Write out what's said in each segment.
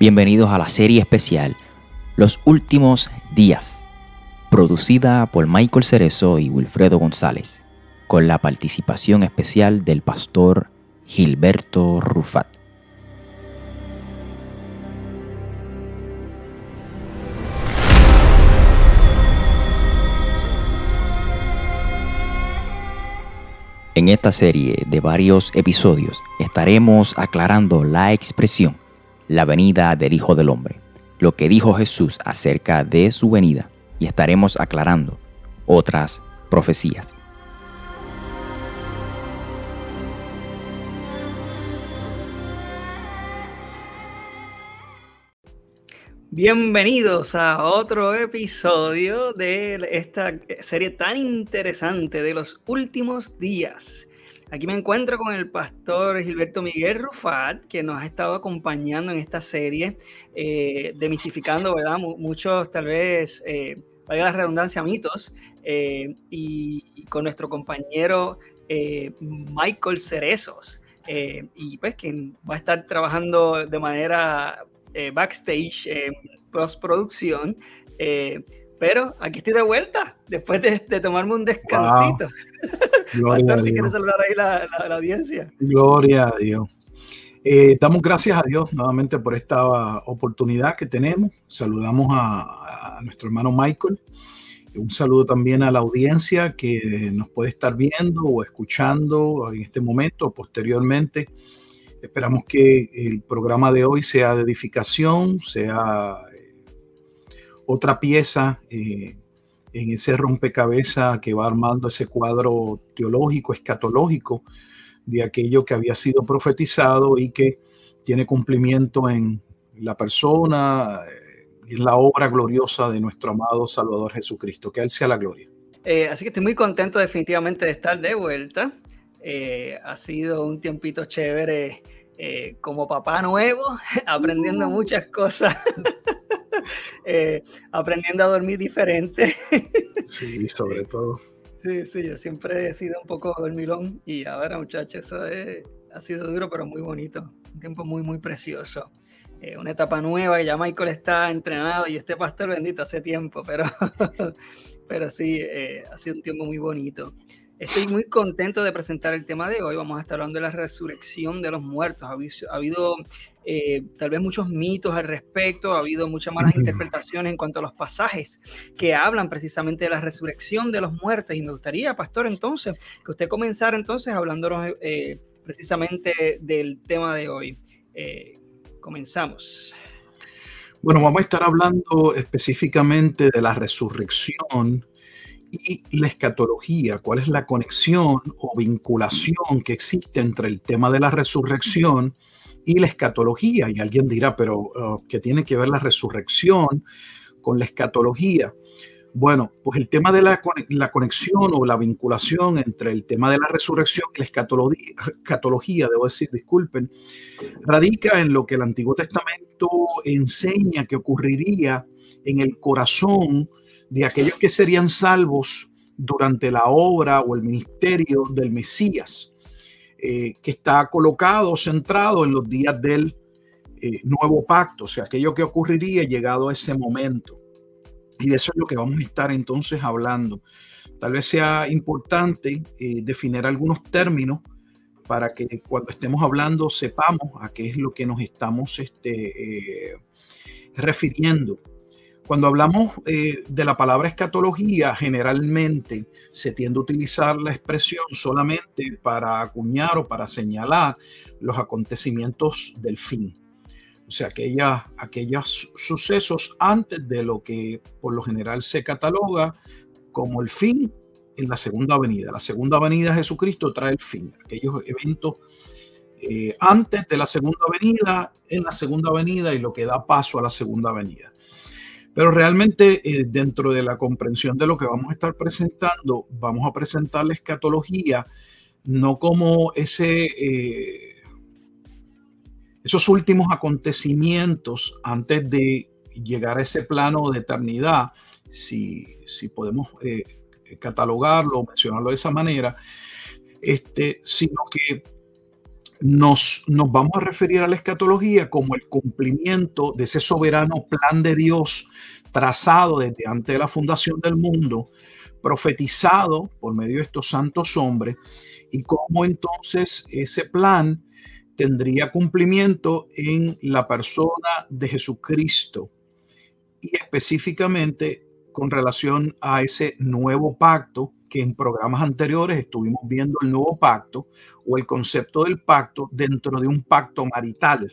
Bienvenidos a la serie especial Los Últimos Días, producida por Michael Cerezo y Wilfredo González, con la participación especial del pastor Gilberto Rufat. En esta serie de varios episodios estaremos aclarando la expresión la venida del Hijo del Hombre, lo que dijo Jesús acerca de su venida, y estaremos aclarando otras profecías. Bienvenidos a otro episodio de esta serie tan interesante de los últimos días. Aquí me encuentro con el pastor Gilberto Miguel Rufat, que nos ha estado acompañando en esta serie, eh, demistificando, ¿verdad? muchos, tal vez, eh, valga la redundancia, mitos, eh, y, con nuestro compañero eh, Michael Cerezos, y pues quien va a estar trabajando de manera backstage, en postproducción. Pero aquí estoy de vuelta, después de, tomarme un descansito. Gloria si quieres saludar ahí la, la, audiencia. Gloria a Dios. Eh, damos gracias a Dios nuevamente por esta oportunidad que tenemos. Saludamos a, a, nuestro hermano Michael. Un saludo también a la audiencia que nos puede estar viendo o escuchando en este momento o posteriormente. Esperamos que el programa de hoy sea de edificación, sea otra pieza eh, en ese rompecabezas que va armando ese cuadro teológico, escatológico, de aquello que había sido profetizado y que tiene cumplimiento en la persona eh, en la obra gloriosa de nuestro amado Salvador Jesucristo. Que Él sea la gloria. Eh, así que estoy muy contento definitivamente de estar de vuelta. ha sido un tiempito chévere como papá nuevo, aprendiendo uh. muchas cosas. Eh, aprendiendo a dormir diferente. sí, sobre todo. Sí, sí, yo siempre he sido un poco dormilón y ahora, muchachos, eso ha sido duro, pero muy bonito. Un tiempo muy, muy precioso. Eh, una etapa nueva, ya Michael está entrenado y este pastor bendito hace tiempo, pero, pero sí, eh, ha sido un tiempo muy bonito. Estoy muy contento de presentar el tema de hoy. Vamos a estar hablando de la resurrección de los muertos. Ha habido, eh, tal vez muchos mitos al respecto, ha habido muchas malas interpretaciones en cuanto a los pasajes que hablan precisamente de la resurrección de los muertos. Y me gustaría, pastor, entonces, que usted comenzara entonces hablándonos eh, precisamente del tema de hoy. Eh, comenzamos. Bueno, vamos a estar hablando específicamente de la resurrección y la escatología, cuál es la conexión o vinculación que existe entre el tema de la resurrección y la escatología. Y alguien dirá, pero uh, ¿qué tiene que ver la resurrección con la escatología? Bueno, pues el tema de la, la, conexión o la vinculación entre el tema de la resurrección y la escatología, escatología, debo decir, disculpen, radica en lo que el Antiguo Testamento enseña que ocurriría en el corazón de aquellos que serían salvos durante la obra o el ministerio del Mesías, eh, que está colocado, centrado en los días del eh, nuevo pacto, o sea, aquello que ocurriría llegado a ese momento. Y de eso es lo que vamos a estar entonces hablando. Tal vez sea importante eh, definir algunos términos para que cuando estemos hablando sepamos a qué es lo que nos estamos este, refiriendo. Cuando hablamos eh, de la palabra escatología, generalmente se tiende a utilizar la expresión solamente para acuñar o para señalar los acontecimientos del fin. O sea, aquellos sucesos antes de lo que por lo general se cataloga como el fin en la segunda venida. La segunda venida de Jesucristo trae el fin. Aquellos eventos eh, antes de la segunda venida, en la segunda venida y lo que da paso a la segunda venida. Pero realmente eh, dentro de la comprensión de lo que vamos a estar presentando, vamos a presentar la escatología no como ese, eh, esos últimos acontecimientos antes de llegar a ese plano de eternidad, si, si podemos eh, catalogarlo o mencionarlo de esa manera, este, sino que nos, nos vamos a referir a la escatología como el cumplimiento de ese soberano plan de Dios trazado desde antes de la fundación del mundo, profetizado por medio de estos santos hombres, y cómo entonces ese plan tendría cumplimiento en la persona de Jesucristo y específicamente con relación a ese nuevo pacto que en programas anteriores estuvimos viendo el nuevo pacto o el concepto del pacto dentro de un pacto marital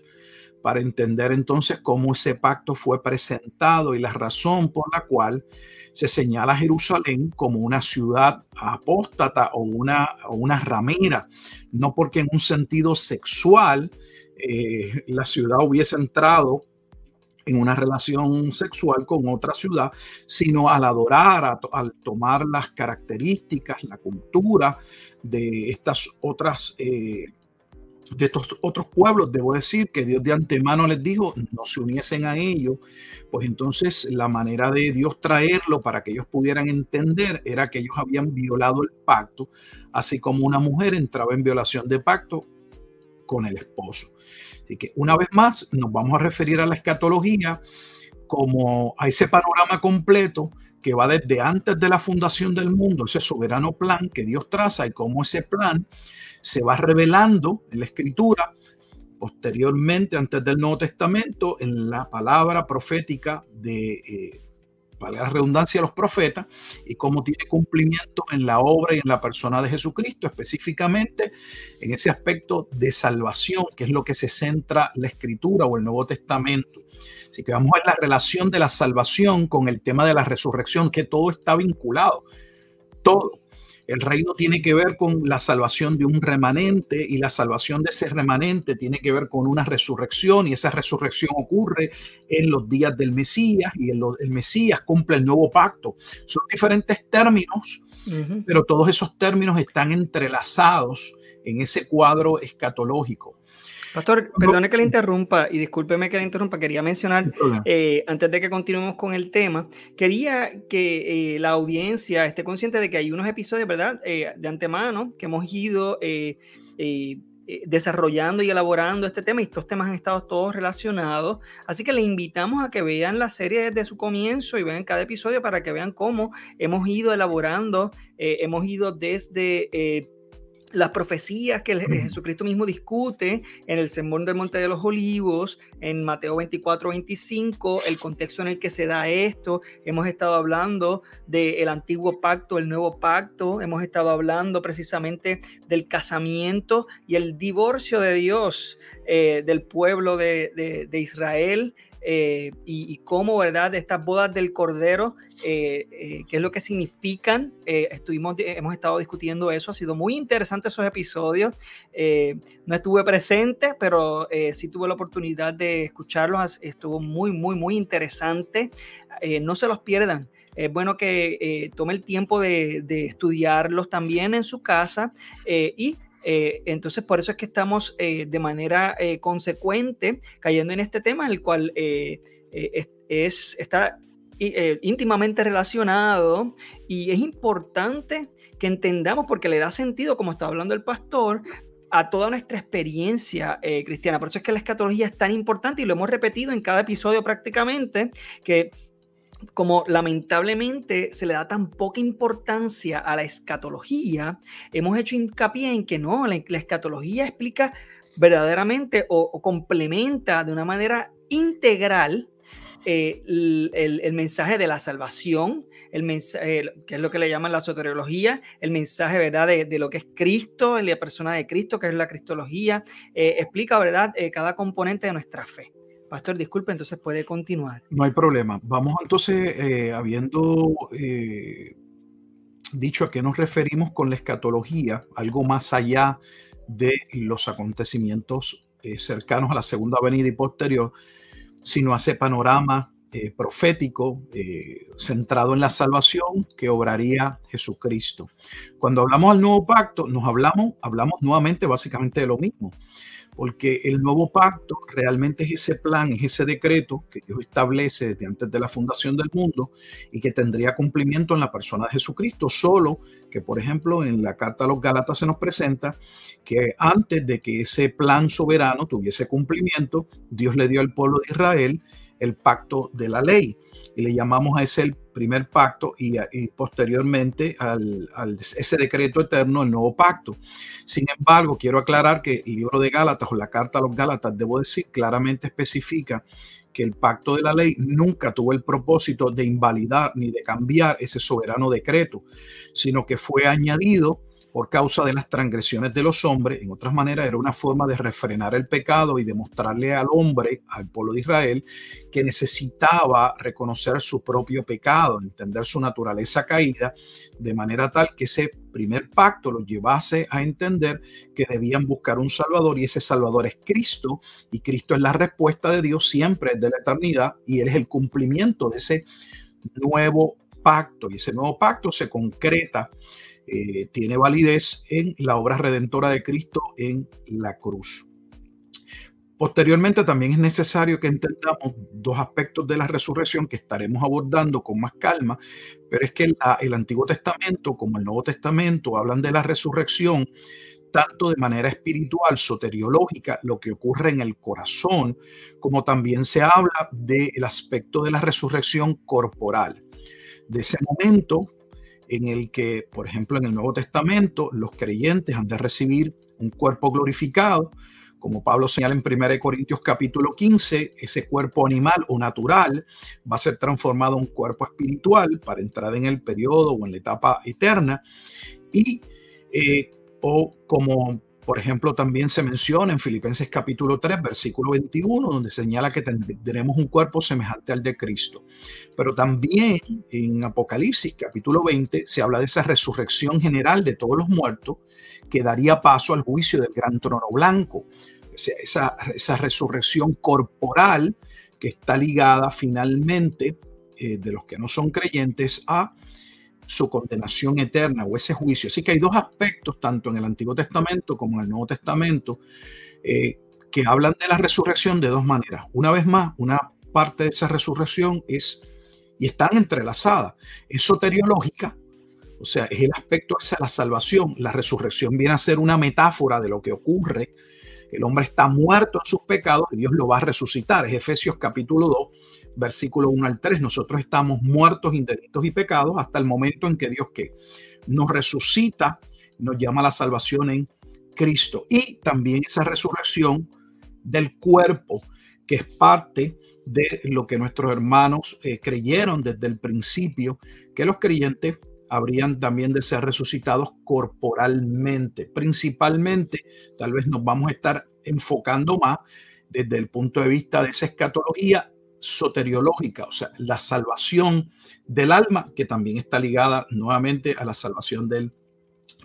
para entender entonces cómo ese pacto fue presentado y la razón por la cual se señala Jerusalén como una ciudad apóstata o una, una ramera, no porque en un sentido sexual eh, la ciudad hubiese entrado en una relación sexual con otra ciudad, sino al adorar, al tomar las características, la cultura de estas otras, eh, de estos otros pueblos. Debo decir que Dios de antemano les dijo no se uniesen a ellos, pues entonces la manera de Dios traerlo para que ellos pudieran entender era que ellos habían violado el pacto, así como una mujer entraba en violación de pacto con el esposo. Así que una vez más nos vamos a referir a la escatología como a ese panorama completo que va desde antes de la fundación del mundo, ese soberano plan que Dios traza y cómo ese plan se va revelando en la escritura, posteriormente, antes del Nuevo Testamento, en la palabra profética de eh, para la redundancia, los profetas y cómo tiene cumplimiento en la obra y en la persona de Jesucristo, específicamente en ese aspecto de salvación, que es lo que se centra la escritura o el Nuevo Testamento. Así que vamos a ver la relación de la salvación con el tema de la resurrección, que todo está vinculado. Todo. El reino tiene que ver con la salvación de un remanente y la salvación de ese remanente tiene que ver con una resurrección y esa resurrección ocurre en los días del Mesías y el, el Mesías cumple el nuevo pacto. Son diferentes términos, pero todos esos términos están entrelazados en ese cuadro escatológico. Pastor, perdone que le interrumpa y discúlpeme que le interrumpa, quería mencionar, eh, antes de que continuemos con el tema, quería que eh, la audiencia esté consciente de que hay unos episodios, ¿verdad?, eh, de antemano que hemos ido desarrollando y elaborando este tema y estos temas han estado todos relacionados, así que le invitamos a que vean la serie desde su comienzo y vean cada episodio para que vean cómo hemos ido elaborando, hemos ido desde las profecías que Jesucristo mismo discute en el Sermón del Monte de los Olivos, en Mateo 24, 25, el contexto en el que se da esto. Hemos estado hablando del antiguo pacto, el nuevo pacto. Hemos estado hablando precisamente del casamiento y el divorcio de Dios eh, del pueblo de, de Israel eh, y, cómo, ¿verdad?, estas bodas del Cordero, eh, eh, qué es lo que significan. estuvimos, hemos estado discutiendo eso, ha sido muy interesante esos episodios. no estuve presente, pero sí tuve la oportunidad de escucharlos, estuvo muy, muy, muy interesante. no se los pierdan. Es bueno que tome el tiempo de, de, estudiarlos también en su casa y eh, entonces, por eso es que estamos eh, de manera eh, consecuente cayendo en este tema, el cual es, está íntimamente relacionado y es importante que entendamos, porque le da sentido, como está hablando el pastor, a toda nuestra experiencia cristiana. Por eso es que la escatología es tan importante y lo hemos repetido en cada episodio prácticamente, que como lamentablemente se le da tan poca importancia a la escatología, hemos hecho hincapié en que no, la, escatología explica verdaderamente o, complementa de una manera integral eh, el, mensaje de la salvación, el mensaje, que es lo que le llaman la soteriología, el mensaje ¿verdad? De, lo que es Cristo, la persona de Cristo, que es la cristología, eh, explica ¿verdad? Eh, cada componente de nuestra fe. Pastor, disculpe, entonces puede continuar. No hay problema. Vamos entonces, eh, habiendo eh, dicho a qué nos referimos con la escatología, algo más allá de los acontecimientos eh, cercanos a la segunda venida y posterior, sino hace panorama eh, profético eh, centrado en la salvación que obraría Jesucristo. Cuando hablamos del nuevo pacto, nos hablamos, hablamos nuevamente básicamente de lo mismo, porque el nuevo pacto realmente es ese plan, es ese decreto que Dios establece desde antes de la fundación del mundo y que tendría cumplimiento en la persona de Jesucristo, solo que por ejemplo en la carta a los Gálatas se nos presenta que antes de que ese plan soberano tuviese cumplimiento, Dios le dio al pueblo de Israel el pacto de la ley. Y le llamamos a ese el primer pacto y, posteriormente al, ese decreto eterno, el nuevo pacto. Sin embargo, quiero aclarar que el libro de Gálatas o la carta a los Gálatas, debo decir, claramente especifica que el pacto de la ley nunca tuvo el propósito de invalidar ni de cambiar ese soberano decreto, sino que fue añadido por causa de las transgresiones de los hombres. En otras maneras, era una forma de refrenar el pecado y demostrarle al hombre, al pueblo de Israel, que necesitaba reconocer su propio pecado, entender su naturaleza caída, de manera tal que ese primer pacto los llevase a entender que debían buscar un Salvador y ese Salvador es Cristo y Cristo es la respuesta de Dios siempre de la eternidad y Él es el cumplimiento de ese nuevo pacto y ese nuevo pacto se concreta eh, tiene validez en la obra redentora de Cristo en la cruz. Posteriormente también es necesario que entendamos dos aspectos de la resurrección que estaremos abordando con más calma, pero es que el Antiguo Testamento como el Nuevo Testamento hablan de la resurrección tanto de manera espiritual, soteriológica, lo que ocurre en el corazón, como también se habla del aspecto de la resurrección corporal. De ese momento en el que, por ejemplo, en el Nuevo Testamento, los creyentes han de recibir un cuerpo glorificado, como Pablo señala en 1 Corintios capítulo 15, ese cuerpo animal o natural va a ser transformado en un cuerpo espiritual para entrar en el periodo o en la etapa eterna. Y, eh, o como por ejemplo, también se menciona en Filipenses capítulo 3, versículo 21, donde señala que tendremos un cuerpo semejante al de Cristo. Pero también en Apocalipsis capítulo 20 se habla de esa resurrección general de todos los muertos que daría paso al juicio del gran trono blanco. Esa, esa resurrección corporal que está ligada finalmente eh, de los que no son creyentes a su condenación eterna o ese juicio. Así que hay dos aspectos, tanto en el Antiguo Testamento como en el Nuevo Testamento, eh, que hablan de la resurrección de dos maneras. Una vez más, una parte de esa resurrección es, y están entrelazadas, es soteriológica, o sea, es el aspecto hacia la salvación. La resurrección viene a ser una metáfora de lo que ocurre. El hombre está muerto en sus pecados y Dios lo va a resucitar. Es Efesios capítulo 2, versículo 1 al 3, nosotros estamos muertos en delitos y pecados hasta el momento en que Dios que nos resucita, nos llama a la salvación en Cristo. Y también esa resurrección del cuerpo, que es parte de lo que nuestros hermanos eh, creyeron desde el principio, que los creyentes habrían también de ser resucitados corporalmente. Principalmente, tal vez nos vamos a estar enfocando más desde el punto de vista de esa escatología soteriológica, o sea, la salvación del alma, que también está ligada nuevamente a la salvación del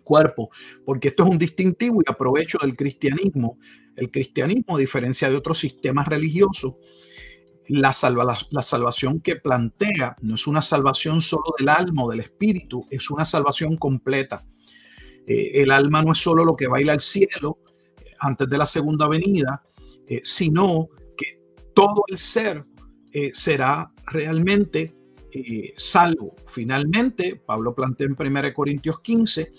cuerpo, porque esto es un distintivo y aprovecho del cristianismo. El cristianismo, a diferencia de otros sistemas religiosos, la, salvación que plantea no es una salvación solo del alma o del espíritu, es una salvación completa. Eh, el alma no es solo lo que baila al cielo eh, antes de la segunda venida, eh, sino que todo el ser eh, será realmente eh, salvo. Finalmente, Pablo plantea en 1 Corintios 15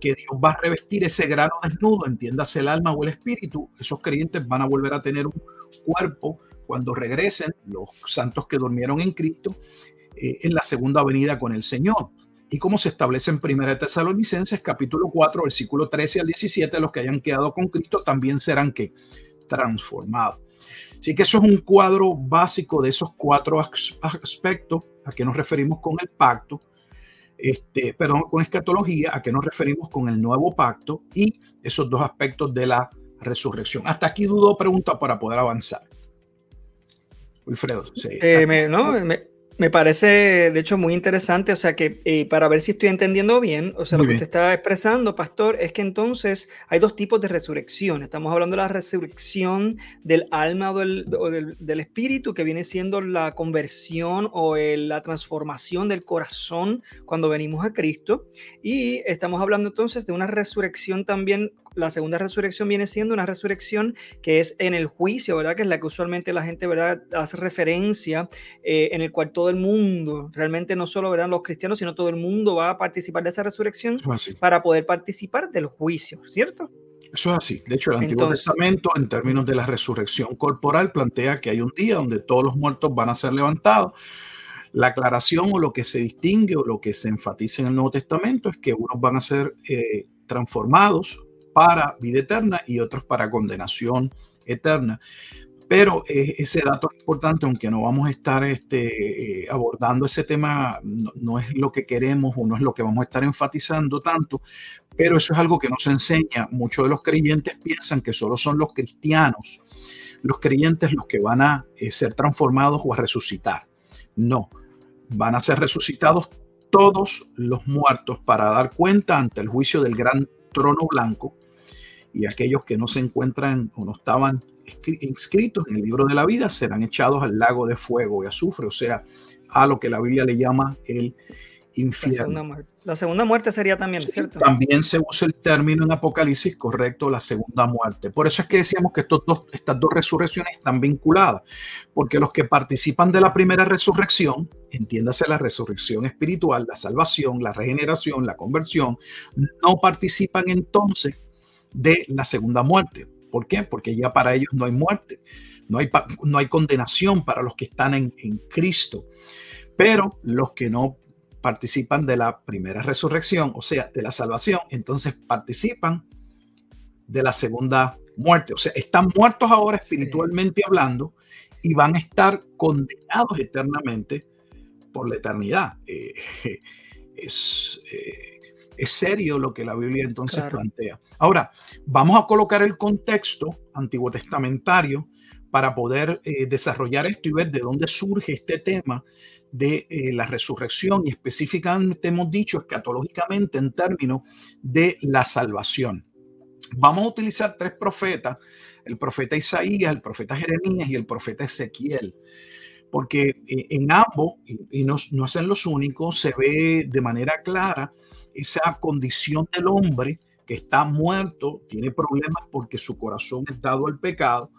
que Dios va a revestir ese grano desnudo, entiéndase el alma o el espíritu. Esos creyentes van a volver a tener un cuerpo cuando regresen, los santos que durmieron en Cristo, eh, en la segunda venida con el Señor. Y como se establece en 1 Tesalonicenses capítulo 4, versículo 13 al 17, los que hayan quedado con Cristo también serán que transformados. Así que eso es un cuadro básico de esos cuatro aspectos a que nos referimos con el pacto, este, perdón, con escatología, a que nos referimos con el nuevo pacto y esos dos aspectos de la resurrección. Hasta aquí dudo pregunta para poder avanzar. Wilfredo. Sí, eh, me, no, Me parece, de hecho, muy interesante, o sea que eh, para ver si estoy entendiendo bien, o sea, lo que usted está expresando, pastor, es que entonces hay dos tipos de resurrección. Estamos hablando de la resurrección del alma o del, espíritu, que viene siendo la conversión o la transformación del corazón cuando venimos a Cristo. Y estamos hablando entonces de una resurrección también la segunda resurrección viene siendo una resurrección que es en el juicio, ¿verdad? Que es la que usualmente la gente, ¿verdad? Hace referencia, eh, en el cual todo el mundo, realmente no solo, ¿verdad? Los cristianos, sino todo el mundo va a participar de esa resurrección para poder participar del juicio, ¿cierto? Eso es así. De hecho, el Antiguo Testamento, en términos de la resurrección corporal, plantea que hay un día donde todos los muertos van a ser levantados. La aclaración o lo que se distingue o lo que se enfatiza en el Nuevo Testamento es que unos van a ser eh, transformados para vida eterna y otros para condenación eterna. Pero eh, ese dato es importante, aunque no vamos a estar este, eh, abordando ese tema, no, es lo que queremos o no es lo que vamos a estar enfatizando tanto, pero eso es algo que nos enseña. Muchos de los creyentes piensan que solo son los cristianos, los creyentes los que van a eh, ser transformados o a resucitar. No, van a ser resucitados todos los muertos para dar cuenta ante el juicio del gran trono blanco y aquellos que no se encuentran o no estaban inscritos en el libro de la vida serán echados al lago de fuego y azufre, o sea, a lo que la Biblia le llama el infierno. La segunda muerte, sería también, ¿cierto? También se usa el término en Apocalipsis, correcto, la segunda muerte. Por eso es que decíamos que estos dos, estas dos resurrecciones están vinculadas, porque los que participan de la primera resurrección, entiéndase la resurrección espiritual, la salvación, la regeneración, la conversión, no participan entonces de la segunda muerte. ¿Por qué? Porque ya para ellos no hay muerte, no hay, no hay condenación para los que están en, en Cristo. Pero los que no participan de la primera resurrección, o sea, de la salvación, entonces participan de la segunda muerte. O sea, están muertos ahora espiritualmente hablando y van a estar condenados eternamente por la eternidad. Eh, es, eh, es serio lo que la Biblia entonces plantea. Ahora, vamos a colocar el contexto antiguo testamentario para poder eh, desarrollar esto y ver de dónde surge este tema de eh, la resurrección y específicamente hemos dicho escatológicamente en términos de la salvación. Vamos a utilizar tres profetas, el profeta Isaías, el profeta Jeremías y el profeta Ezequiel porque eh, en ambos, y no, no son los únicos, se ve de manera clara esa condición del hombre que está muerto, tiene problemas porque su corazón es dado al pecado,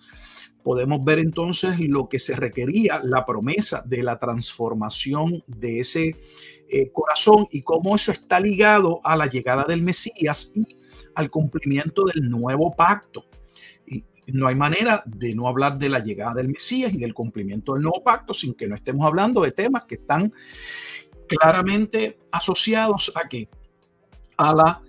podemos ver entonces lo que se requería, la promesa de la transformación de ese eh, corazón y cómo eso está ligado a la llegada del Mesías y al cumplimiento del nuevo pacto. Y no hay manera de no hablar de la llegada del Mesías y del cumplimiento del nuevo pacto sin que no estemos hablando de temas que están claramente asociados a que a la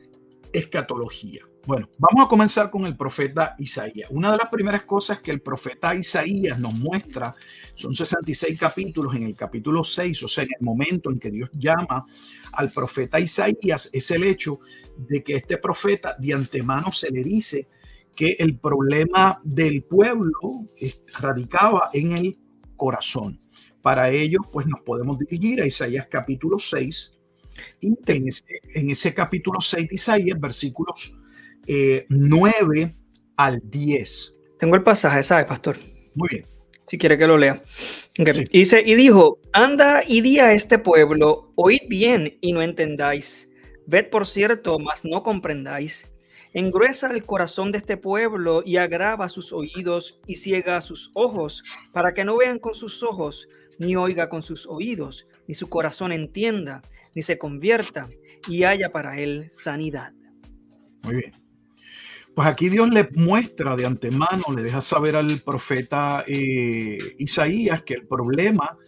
escatología. Bueno, vamos a comenzar con el profeta Isaías. Una de las primeras cosas que el profeta Isaías nos muestra, son 66 capítulos, en el capítulo 6, o sea, en el momento en que Dios llama al profeta Isaías, es el hecho de que este profeta de antemano se le dice que el problema del pueblo radicaba en el corazón. Para ello, pues nos podemos dirigir a Isaías capítulo 6, en ese, capítulo 6 de Isaías, versículos 9 eh, al 10. Tengo el pasaje, ¿sabe, pastor? Muy bien. Si quiere que lo lea. Dice, y dijo, anda y di a este pueblo, oíd bien y no entendáis. Ved por cierto, mas no comprendáis. Engruesa el corazón de este pueblo y agrava sus oídos y ciega sus ojos, para que no vean con sus ojos, ni oiga con sus oídos, ni su corazón entienda, ni se convierta y haya para él sanidad. Muy bien. Pues aquí Dios le muestra de antemano, le deja saber al profeta eh, Isaías que el problema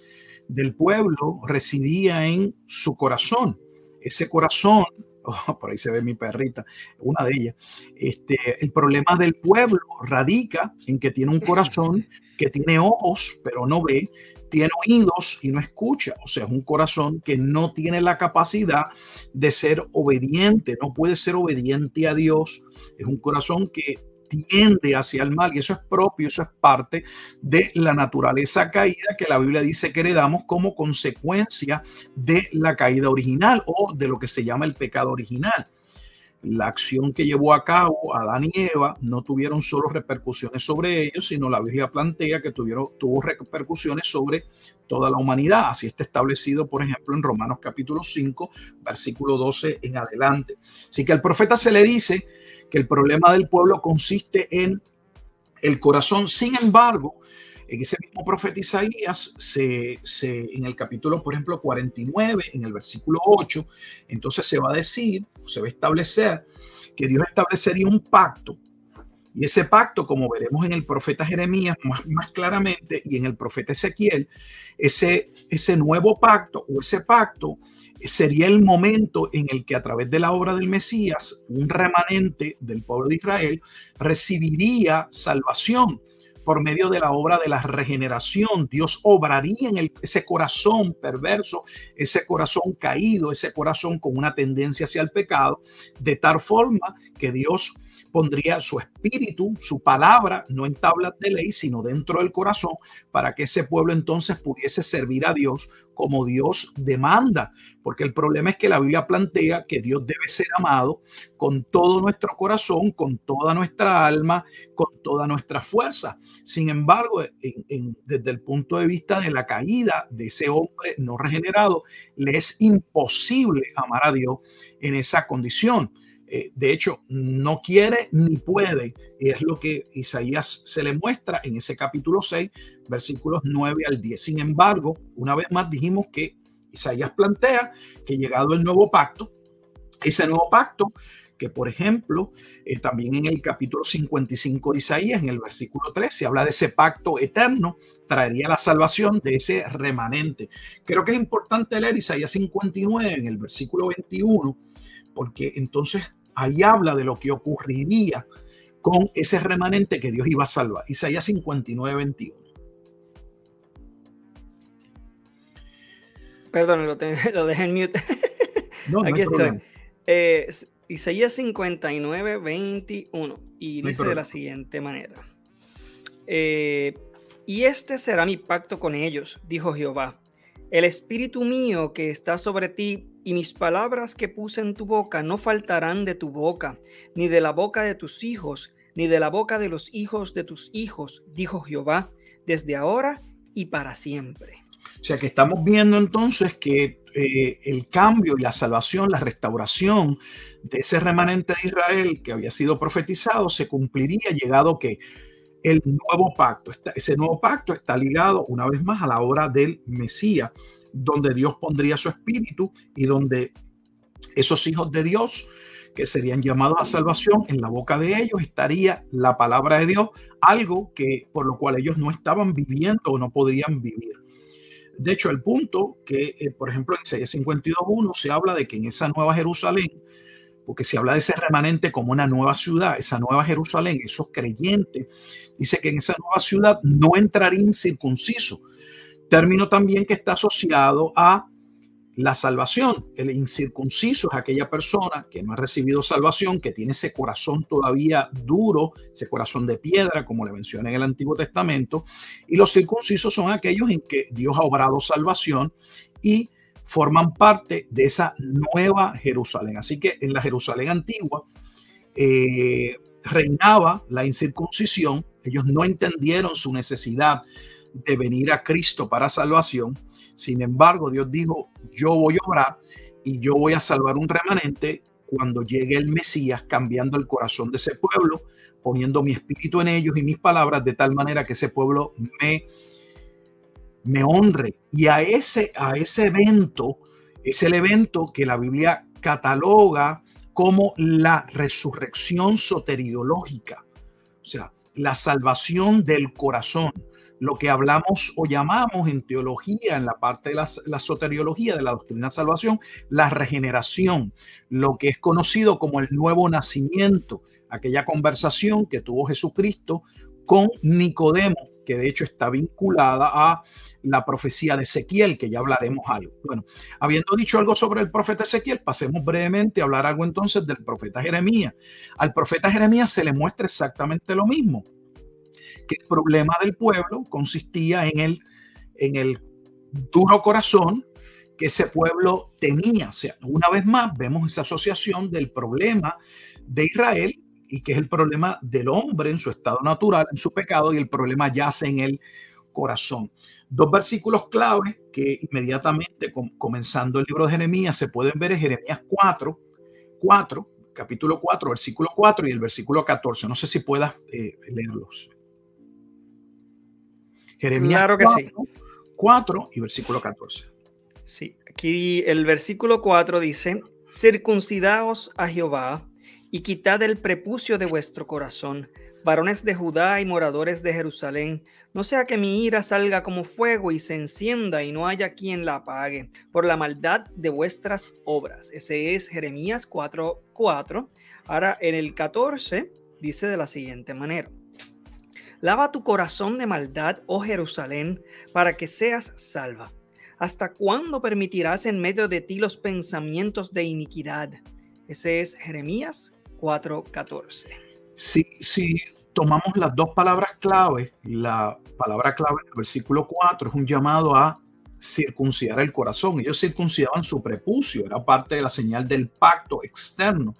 del pueblo residía en su corazón. Ese corazón, oh, por ahí se ve mi perrita, una de ellas, este, el problema del pueblo radica en que tiene un corazón que tiene ojos, pero no ve, tiene oídos y no escucha. O sea, es un corazón que no tiene la capacidad de ser obediente, no puede ser obediente a Dios. Es un corazón que tiende hacia el mal y eso es propio, eso es parte de la naturaleza caída que la Biblia dice que heredamos como consecuencia de la caída original o de lo que se llama el pecado original la acción que llevó a cabo Adán y Eva no tuvieron solo repercusiones sobre ellos, sino la Biblia plantea que tuvieron, tuvo repercusiones sobre toda la humanidad. Así está establecido, por ejemplo, en Romanos capítulo 5, versículo 12 en adelante. Así que al profeta se le dice que el problema del pueblo consiste en el corazón. Sin embargo, en ese mismo profeta Isaías, se, en el capítulo, por ejemplo, 49, en el versículo 8, entonces se va a decir, se va a establecer que Dios establecería un pacto. Y ese pacto, como veremos en el profeta Jeremías más, más claramente y en el profeta Ezequiel, ese, ese nuevo pacto o ese pacto sería el momento en el que a través de la obra del Mesías, un remanente del pueblo de Israel recibiría salvación por medio de la obra de la regeneración. Dios obraría en ese corazón perverso, ese corazón caído, ese corazón con una tendencia hacia el pecado, de tal forma que Dios pondría su espíritu, su palabra, no en tablas de ley, sino dentro del corazón, para que ese pueblo entonces pudiese servir a Dios como Dios demanda. Porque el problema es que la Biblia plantea que Dios debe ser amado con todo nuestro corazón, con toda nuestra alma, con toda nuestra fuerza. Sin embargo, desde el punto de vista de la caída de ese hombre no regenerado, le es imposible amar a Dios en esa condición. Eh, de hecho, no quiere ni puede. Y es lo que Isaías se le muestra en ese capítulo 6, versículos 9 al 10. Sin embargo, una vez más dijimos que Isaías plantea que llegado el nuevo pacto, ese nuevo pacto que por ejemplo, eh, también en el capítulo 55 de Isaías, en el versículo 3, se habla de ese pacto eterno, traería la salvación de ese remanente. Creo que es importante leer Isaías 59 en el versículo 21, porque entonces ahí habla de lo que ocurriría con ese remanente que Dios iba a salvar. Isaías 59, 21. Perdón, lo, lo dejé en mute. No, Aquí estoy. Eh, Isaías 59, 21. Y dice de la siguiente manera. Eh, y este será mi pacto con ellos, dijo Jehová. El espíritu mío que está sobre ti y mis palabras que puse en tu boca no faltarán de tu boca, ni de la boca de tus hijos, ni de la boca de los hijos de tus hijos, dijo Jehová, desde ahora y para siempre. O sea que estamos viendo entonces que eh, el cambio y la salvación, la restauración de ese remanente de Israel que había sido profetizado se cumpliría llegado que el nuevo pacto, ese nuevo pacto está ligado una vez más a la obra del Mesías donde Dios pondría su espíritu y donde esos hijos de Dios que serían llamados a salvación, en la boca de ellos estaría la palabra de Dios, algo que por lo cual ellos no estaban viviendo o no podrían vivir. De hecho, el punto que, eh, por ejemplo, en Isaías 52.1 se habla de que en esa nueva Jerusalén, porque se habla de ese remanente como una nueva ciudad, esa nueva Jerusalén, esos creyentes, dice que en esa nueva ciudad no entraría incircunciso, Término también que está asociado a la salvación. El incircunciso es aquella persona que no ha recibido salvación, que tiene ese corazón todavía duro, ese corazón de piedra, como le menciona en el Antiguo Testamento. Y los circuncisos son aquellos en que Dios ha obrado salvación y forman parte de esa nueva Jerusalén. Así que en la Jerusalén antigua eh, reinaba la incircuncisión. Ellos no entendieron su necesidad de venir a Cristo para salvación. Sin embargo, Dios dijo, yo voy a obrar y yo voy a salvar un remanente cuando llegue el Mesías, cambiando el corazón de ese pueblo, poniendo mi espíritu en ellos y mis palabras de tal manera que ese pueblo me, me honre. Y a ese, a ese evento, es el evento que la Biblia cataloga como la resurrección soteriológica, o sea, la salvación del corazón lo que hablamos o llamamos en teología, en la parte de la, soteriología, de la doctrina de salvación, la regeneración, lo que es conocido como el nuevo nacimiento, aquella conversación que tuvo Jesucristo con Nicodemo, que de hecho está vinculada a la profecía de Ezequiel, que ya hablaremos algo. Bueno, habiendo dicho algo sobre el profeta Ezequiel, pasemos brevemente a hablar algo entonces del profeta Jeremías. Al profeta Jeremías se le muestra exactamente lo mismo, que el problema del pueblo consistía en el, en el duro corazón que ese pueblo tenía. O sea, una vez más vemos esa asociación del problema de Israel y que es el problema del hombre en su estado natural, en su pecado, y el problema yace en el corazón. Dos versículos clave que inmediatamente, comenzando el libro de Jeremías, se pueden ver en Jeremías 4, 4, capítulo 4, versículo 4 y el versículo 14. No sé si puedas eh, leerlos. Jeremías claro que 4, sí. 4 y versículo 14. Sí, aquí el versículo 4 dice, circuncidaos a Jehová y quitad el prepucio de vuestro corazón varones de Judá y moradores de Jerusalén, no sea que mi ira salga como fuego y se encienda y no haya quien la apague por la maldad de vuestras obras. Ese es Jeremías 4:4. Ahora en el 14 dice de la siguiente manera. Lava tu corazón de maldad, oh Jerusalén, para que seas salva. ¿Hasta cuándo permitirás en medio de ti los pensamientos de iniquidad? Ese es Jeremías 4:14 si, tomamos las dos palabras clave, la palabra clave del versículo 4 es un llamado a circuncidar el corazón. Ellos circuncidaban su prepucio, era parte de la señal del pacto externo,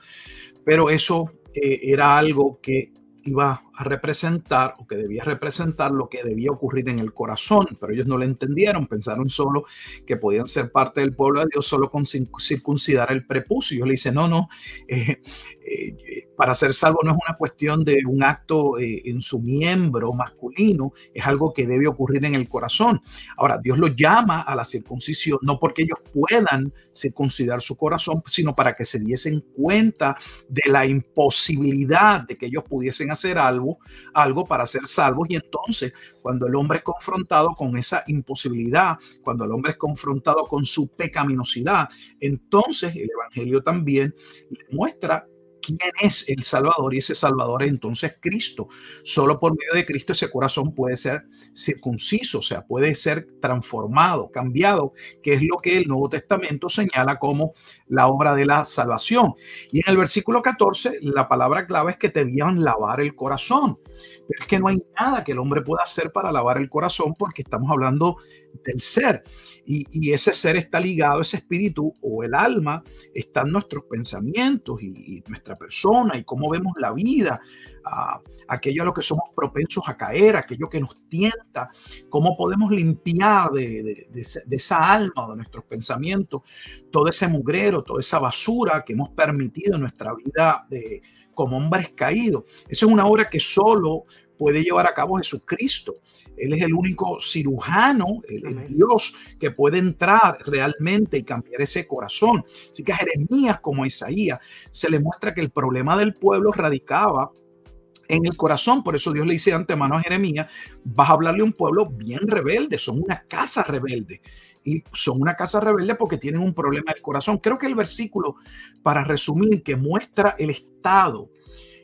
pero eso eh, era algo que iba representar o que debía representar lo que debía ocurrir en el corazón, pero ellos no lo entendieron, pensaron solo que podían ser parte del pueblo de Dios solo con circuncidar el prepucio. Yo le dice, no, no, eh, eh, para ser salvo no es una cuestión de un acto eh, en su miembro masculino, es algo que debe ocurrir en el corazón. Ahora, Dios lo llama a la circuncisión, no porque ellos puedan circuncidar su corazón, sino para que se diesen cuenta de la imposibilidad de que ellos pudiesen hacer algo, algo para ser salvos. Y entonces, cuando el hombre es confrontado con esa imposibilidad, cuando el hombre es confrontado con su pecaminosidad, entonces el Evangelio también muestra quién es el Salvador y ese Salvador es entonces Cristo. Solo por medio de Cristo ese corazón puede ser circunciso, o sea, puede ser transformado, cambiado, que es lo que el Nuevo Testamento señala como la obra de la salvación. Y en el versículo 14, la palabra clave es que debían lavar el corazón. Pero es que no hay nada que el hombre pueda hacer para lavar el corazón porque estamos hablando del ser. Y, ese ser está ligado, ese espíritu o el alma, están nuestros pensamientos y, nuestra persona y cómo vemos la vida, aquello a lo que somos propensos a caer, aquello que nos tienta, cómo podemos limpiar de, esa alma, de nuestros pensamientos, todo ese mugrero, toda esa basura que hemos permitido en nuestra vida de, como hombres caídos. Esa es una obra que solo puede llevar a cabo Jesucristo. Él es el único cirujano, el, Dios que puede entrar realmente y cambiar ese corazón. Así que a Jeremías como a Isaías se le muestra que el problema del pueblo radicaba en el corazón. Por eso Dios le dice antemano a Jeremías, vas a hablarle a un pueblo bien rebelde, son una casa rebelde. Y son una casa rebelde porque tienen un problema del corazón. Creo que el versículo, para resumir, que muestra el estado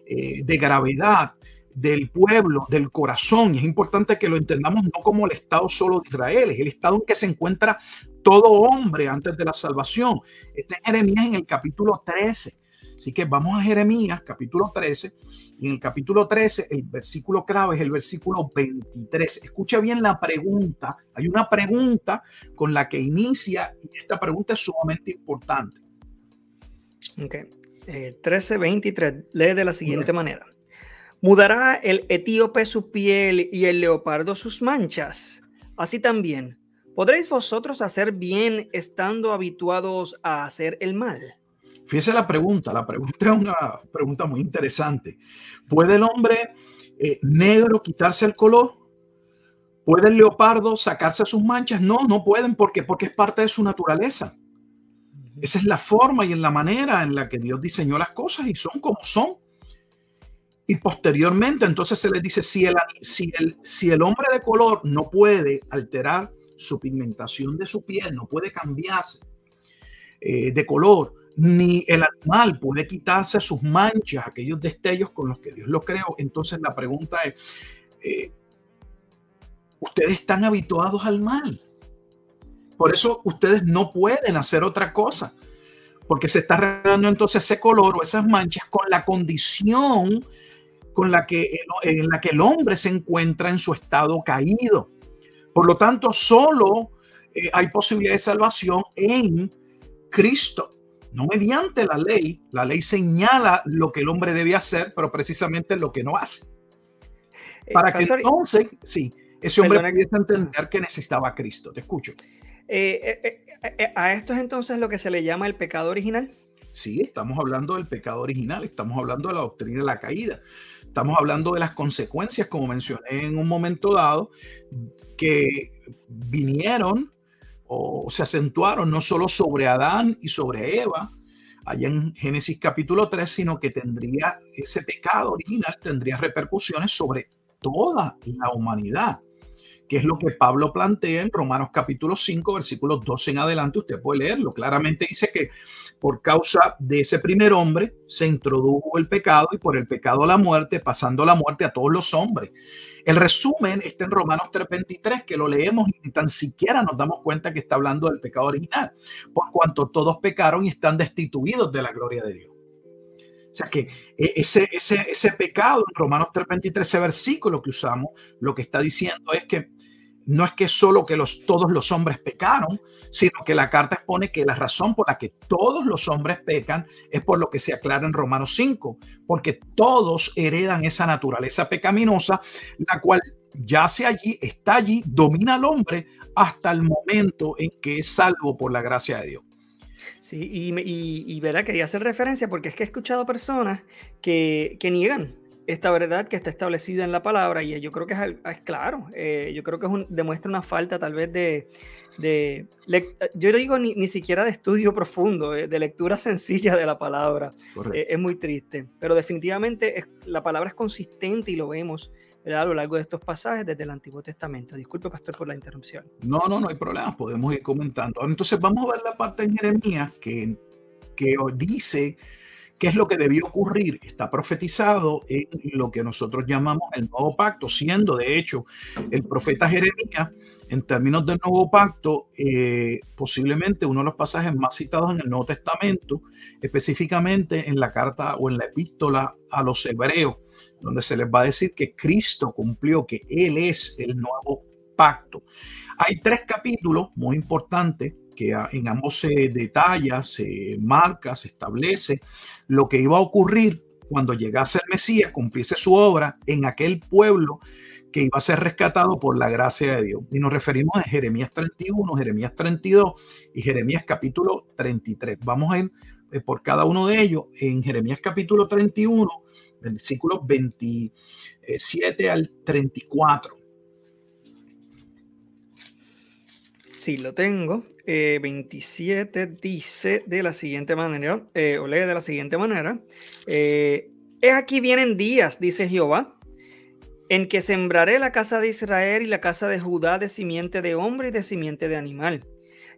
eh, de gravedad del pueblo, del corazón. Y es importante que lo entendamos no como el estado solo de Israel, es el estado en que se encuentra todo hombre antes de la salvación. Está en Jeremías en el capítulo 13. Así que vamos a Jeremías, capítulo 13. Y en el capítulo 13, el versículo clave es el versículo 23. Escucha bien la pregunta. Hay una pregunta con la que inicia y esta pregunta es sumamente importante. Ok. Eh, 13, 23. Lee de la siguiente manera. ¿Mudará el etíope su piel y el leopardo sus manchas? Así también, ¿podréis vosotros hacer bien estando habituados a hacer el mal? Fíjese la pregunta, la pregunta es una pregunta muy interesante. ¿Puede el hombre eh, negro quitarse el color? ¿Puede el leopardo sacarse sus manchas? No, no pueden porque porque es parte de su naturaleza. Esa es la forma y en la manera en la que Dios diseñó las cosas y son como son. Y posteriormente, entonces se les dice, si el, si, el, si el hombre de color no puede alterar su pigmentación de su piel, no puede cambiarse eh, de color, ni el animal puede quitarse sus manchas, aquellos destellos con los que Dios lo creó, entonces la pregunta es, eh, ustedes están habituados al mal. Por eso ustedes no pueden hacer otra cosa, porque se está regando entonces ese color o esas manchas con la condición con la que, en la que el hombre se encuentra en su estado caído. Por lo tanto, solo eh, hay posibilidad de salvación en Cristo, no mediante la ley. La ley señala lo que el hombre debe hacer, pero precisamente lo que no hace. Eh, Para que entonces, sí, ese hombre pudiese entender que necesitaba a Cristo. Te escucho. Eh, ¿A esto es entonces lo que se le llama el pecado original? Sí, estamos hablando del pecado original, estamos hablando de la doctrina de la caída, estamos hablando de las consecuencias, como mencioné en un momento dado, que vinieron o se acentuaron no solo sobre Adán y sobre Eva, allá en Génesis capítulo 3, sino que tendría ese pecado original, tendría repercusiones sobre toda la humanidad, que es lo que Pablo plantea en Romanos capítulo 5, versículos 12 en adelante, usted puede leerlo, claramente dice que por causa de ese primer hombre se introdujo el pecado y por el pecado la muerte, pasando la muerte a todos los hombres. El resumen está en Romanos 3:23, que lo leemos y ni tan siquiera nos damos cuenta que está hablando del pecado original, por cuanto todos pecaron y están destituidos de la gloria de Dios. O sea que e, ese, ese, ese pecado en Romanos 3:23, ese versículo que usamos, lo que está diciendo es que no es que solo que los, todos los hombres pecaron, sino que la carta expone que la razón por la que todos los hombres pecan es por lo que se aclara en Romanos 5, porque todos heredan esa naturaleza pecaminosa, la cual yace allí, está allí, domina al hombre hasta el momento en que es salvo por la gracia de Dios. Sí, y, y, y ¿verdad? quería hacer referencia porque es que he escuchado personas que, que niegan esta verdad que está establecida en la palabra y yo creo que es, claro, eh, yo creo que demuestra una falta tal vez de, de yo digo ni, ni, siquiera de estudio profundo, eh, de lectura sencilla de la palabra. Eh, es muy triste, pero definitivamente la palabra es consistente y lo vemos a lo largo de estos pasajes desde el Antiguo Testamento. Disculpe, pastor, por la interrupción. No, no, no hay problema, podemos ir comentando. Entonces vamos a ver la parte en Jeremías que, que dice ¿Qué es lo que debió ocurrir? Está profetizado en lo que nosotros llamamos el nuevo pacto, siendo de hecho el profeta Jeremías, en términos del nuevo pacto, eh, posiblemente uno de los pasajes más citados en el Nuevo Testamento, específicamente en la carta o en la epístola a los hebreos, donde se les va a decir que Cristo cumplió, que Él es el nuevo pacto. Hay tres capítulos muy importantes que en ambos se detalla, se marca, se establece lo que iba a ocurrir cuando llegase el Mesías, cumpliese su obra en aquel pueblo que iba a ser rescatado por la gracia de Dios. Y nos referimos a Jeremías 31, Jeremías 32 y Jeremías capítulo 33. Vamos a ir eh, por cada uno de ellos. En Jeremías capítulo 31, versículos 27 al 34. Sí, lo tengo. 27 eh, dice de la siguiente manera, eh, o lee de la siguiente manera, eh, He aquí vienen días, dice Jehová, en que sembraré la casa de Israel y la casa de Judá de simiente de hombre y de simiente de animal.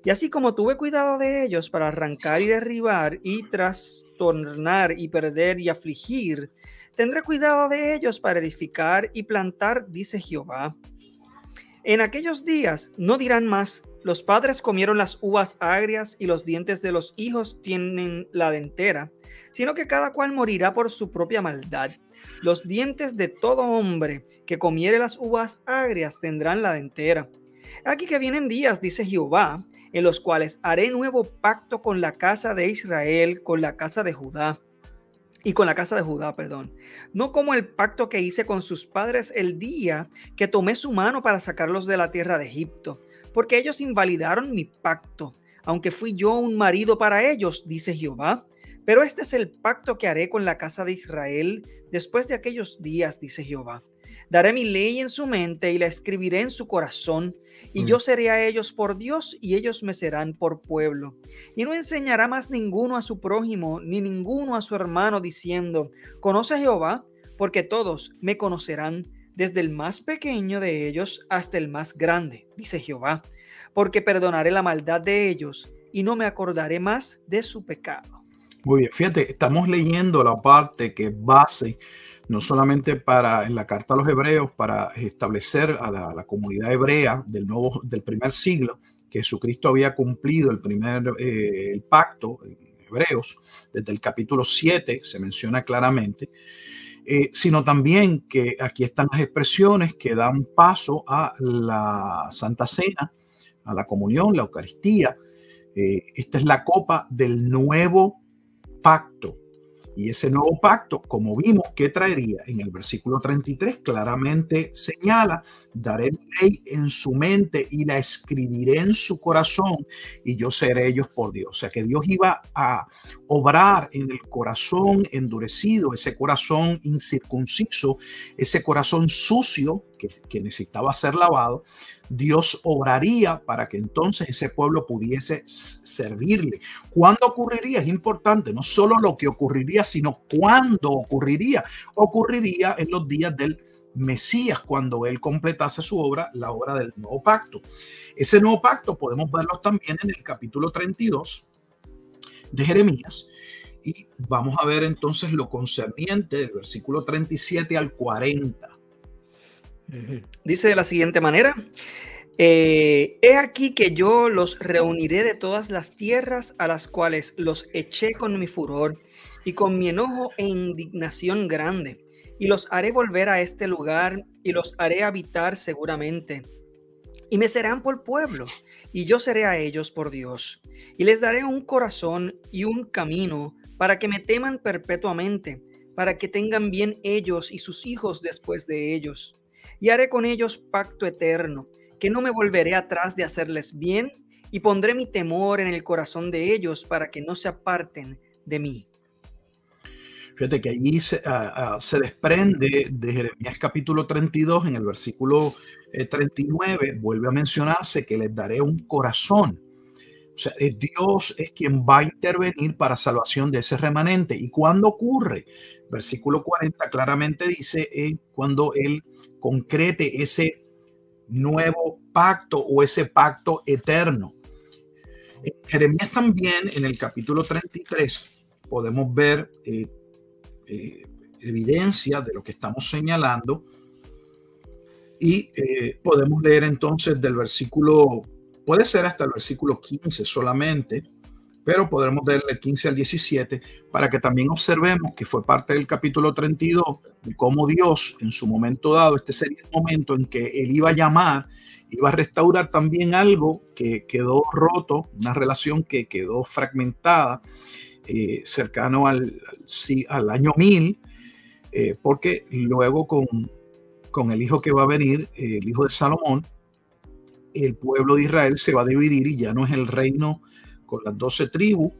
Y así como tuve cuidado de ellos para arrancar y derribar y trastornar y perder y afligir, tendré cuidado de ellos para edificar y plantar, dice Jehová. En aquellos días no dirán más, los padres comieron las uvas agrias y los dientes de los hijos tienen la dentera, sino que cada cual morirá por su propia maldad. Los dientes de todo hombre que comiere las uvas agrias tendrán la dentera. Aquí que vienen días, dice Jehová, en los cuales haré nuevo pacto con la casa de Israel, con la casa de Judá y con la casa de Judá, perdón. No como el pacto que hice con sus padres el día que tomé su mano para sacarlos de la tierra de Egipto porque ellos invalidaron mi pacto, aunque fui yo un marido para ellos, dice Jehová. Pero este es el pacto que haré con la casa de Israel después de aquellos días, dice Jehová. Daré mi ley en su mente y la escribiré en su corazón, y yo seré a ellos por Dios y ellos me serán por pueblo. Y no enseñará más ninguno a su prójimo, ni ninguno a su hermano, diciendo, conoce a Jehová, porque todos me conocerán desde el más pequeño de ellos hasta el más grande, dice Jehová, porque perdonaré la maldad de ellos y no me acordaré más de su pecado. Muy bien, fíjate, estamos leyendo la parte que base no solamente para en la carta a los hebreos, para establecer a la, comunidad hebrea del, nuevo, del primer siglo, que Jesucristo había cumplido el primer eh, el pacto, en hebreos, desde el capítulo 7 se menciona claramente, eh, sino también que aquí están las expresiones que dan paso a la Santa Cena, a la comunión, la Eucaristía. Eh, esta es la copa del nuevo pacto y ese nuevo pacto, como vimos que traería en el versículo 33, claramente señala, daré mi ley en su mente y la escribiré en su corazón y yo seré ellos por Dios. O sea que Dios iba a obrar en el corazón endurecido, ese corazón incircunciso, ese corazón sucio que, necesitaba ser lavado Dios obraría para que entonces ese pueblo pudiese servirle. ¿Cuándo ocurriría? Es importante, no solo lo que ocurriría, sino cuándo ocurriría. Ocurriría en los días del Mesías, cuando él completase su obra, la obra del nuevo pacto. Ese nuevo pacto podemos verlo también en el capítulo 32 de Jeremías. Y vamos a ver entonces lo concerniente del versículo 37 al 40. Dice de la siguiente manera, eh, he aquí que yo los reuniré de todas las tierras a las cuales los eché con mi furor y con mi enojo e indignación grande, y los haré volver a este lugar y los haré habitar seguramente. Y me serán por pueblo, y yo seré a ellos por Dios, y les daré un corazón y un camino para que me teman perpetuamente, para que tengan bien ellos y sus hijos después de ellos y haré con ellos pacto eterno, que no me volveré atrás de hacerles bien, y pondré mi temor en el corazón de ellos para que no se aparten de mí. Fíjate que allí se, ah, ah, desprende de Jeremías capítulo 32, en el versículo 39, eh, vuelve a mencionarse que les daré un corazón. O sea, Dios es quien va a intervenir para salvación de ese remanente. ¿Y cuándo ocurre? Versículo 40 claramente dice eh, cuando Él concrete ese nuevo pacto o ese pacto eterno. En Jeremías también, en el capítulo 33, podemos ver eh, eh, evidencia de lo que estamos señalando y eh, podemos leer entonces del versículo, puede ser hasta el versículo 15 solamente, pero podremos leer el 15 al 17 para que también observemos que fue parte del capítulo 32 de cómo Dios en su momento dado, este sería el momento en que él iba a llamar, iba a restaurar también algo que quedó roto, una relación que quedó fragmentada eh, cercano al, al, año 1000, eh, porque luego con, con el hijo que va a venir, el hijo de Salomón, el pueblo de Israel se va a dividir y ya no es el reino con las doce tribus,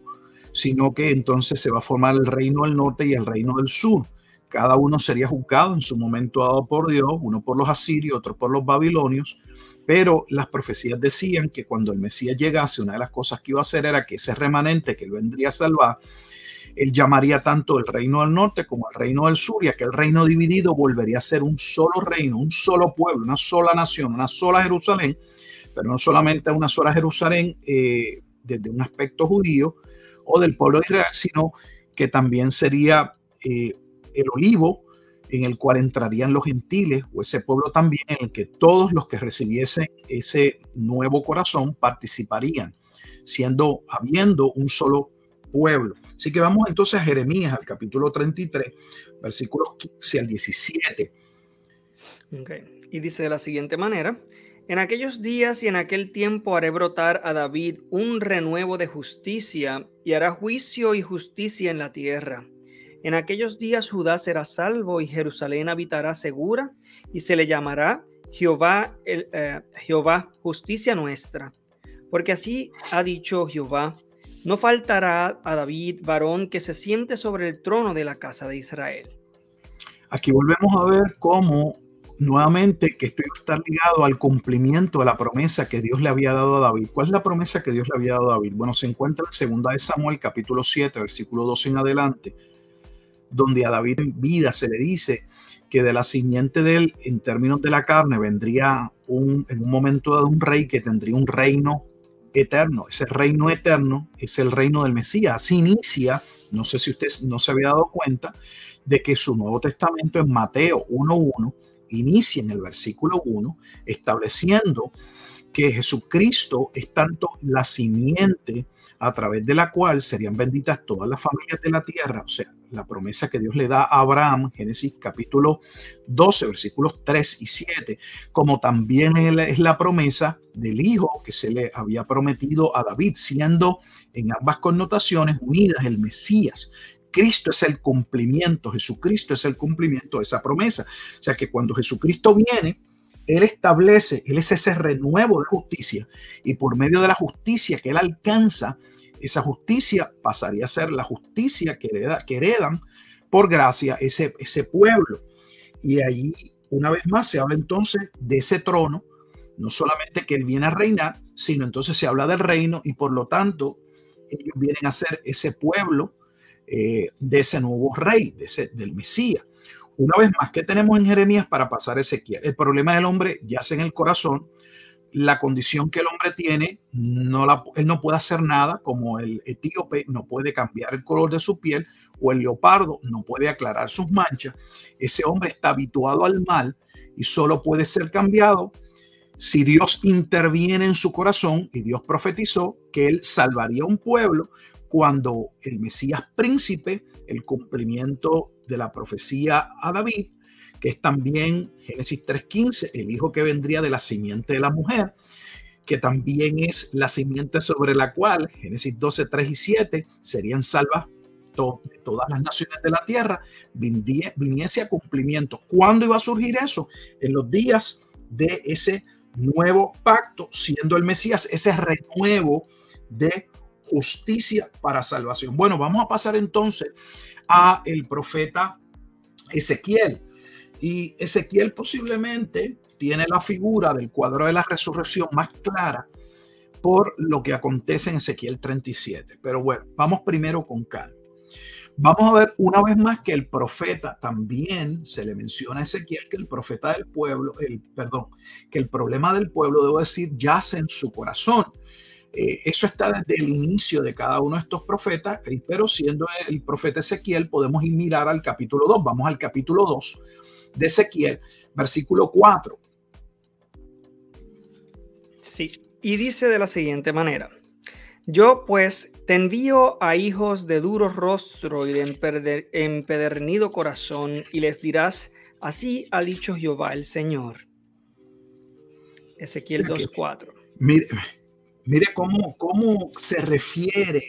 sino que entonces se va a formar el reino del norte y el reino del sur. Cada uno sería juzgado en su momento dado por Dios, uno por los asirios, otro por los babilonios, pero las profecías decían que cuando el Mesías llegase, una de las cosas que iba a hacer era que ese remanente que él vendría a salvar, él llamaría tanto el reino del norte como el reino del sur, y aquel reino dividido volvería a ser un solo reino, un solo pueblo, una sola nación, una sola Jerusalén, pero no solamente una sola Jerusalén, eh, desde un aspecto judío o del pueblo de Israel, sino que también sería eh, el olivo en el cual entrarían los gentiles o ese pueblo también en el que todos los que recibiesen ese nuevo corazón participarían, siendo habiendo un solo pueblo. Así que vamos entonces a Jeremías, al capítulo 33, versículos 15 al 17. Y dice de la siguiente manera, en aquellos días y en aquel tiempo haré brotar a David un renuevo de justicia y hará juicio y justicia en la tierra. En aquellos días Judá será salvo y Jerusalén habitará segura y se le llamará Jehová, eh, Jehová justicia nuestra. Porque así ha dicho Jehová, no faltará a David varón que se siente sobre el trono de la casa de Israel. Aquí volvemos a ver cómo nuevamente que esto estar ligado al cumplimiento de la promesa que Dios le había dado a David. ¿Cuál es la promesa que Dios le había dado a David? Bueno, se encuentra en segunda de Samuel, capítulo 7, versículo 12 en adelante, donde a David en vida se le dice que de la simiente de él, en términos de la carne, vendría un, en un momento dado un rey que tendría un reino eterno. Ese reino eterno es el reino del Mesías. Así inicia, no sé si usted no se había dado cuenta, de que su Nuevo Testamento en Mateo 1.1 inicia en el versículo 1 estableciendo que Jesucristo es tanto la simiente a través de la cual serían benditas todas las familias de la tierra, o sea, la promesa que Dios le da a Abraham, Génesis capítulo 12, versículos 3 y 7, como también es la promesa del hijo que se le había prometido a David, siendo en ambas connotaciones unidas el Mesías. Cristo es el cumplimiento, Jesucristo es el cumplimiento de esa promesa. O sea que cuando Jesucristo viene, Él establece, Él es ese renuevo de justicia y por medio de la justicia que Él alcanza, esa justicia pasaría a ser la justicia que, heredan por gracia ese, ese pueblo. Y ahí, una vez más, se habla entonces de ese trono, no solamente que Él viene a reinar, sino entonces se habla del reino y por lo tanto ellos vienen a ser ese pueblo eh, de ese nuevo rey, de ese, del Mesías. Una vez más, ¿qué tenemos en Jeremías para pasar Ezequiel? El problema del hombre yace en el corazón la condición que el hombre tiene, no la, él no puede hacer nada, como el etíope no puede cambiar el color de su piel, o el leopardo no puede aclarar sus manchas. Ese hombre está habituado al mal y solo puede ser cambiado si Dios interviene en su corazón y Dios profetizó que él salvaría un pueblo cuando el Mesías príncipe, el cumplimiento de la profecía a David, que es también Génesis 3.15, el hijo que vendría de la simiente de la mujer, que también es la simiente sobre la cual Génesis 12, 3 y 7 serían salvas de todas las naciones de la tierra, viniese a cumplimiento. ¿Cuándo iba a surgir eso? En los días de ese nuevo pacto, siendo el Mesías ese renuevo de justicia para salvación. Bueno, vamos a pasar entonces a el profeta Ezequiel. Y Ezequiel posiblemente tiene la figura del cuadro de la resurrección más clara por lo que acontece en Ezequiel 37. Pero bueno, vamos primero con calma. Vamos a ver una vez más que el profeta también se le menciona a Ezequiel que el profeta del pueblo, el perdón, que el problema del pueblo, debo decir, yace en su corazón. Eh, eso está desde el inicio de cada uno de estos profetas, pero siendo el profeta Ezequiel, podemos ir mirar al capítulo 2. Vamos al capítulo 2 de Ezequiel, versículo 4. Sí, y dice de la siguiente manera. Yo pues te envío a hijos de duro rostro y de empedernido corazón y les dirás, así ha dicho Jehová el Señor. Ezequiel 2.4. Mire, mire cómo, cómo se refiere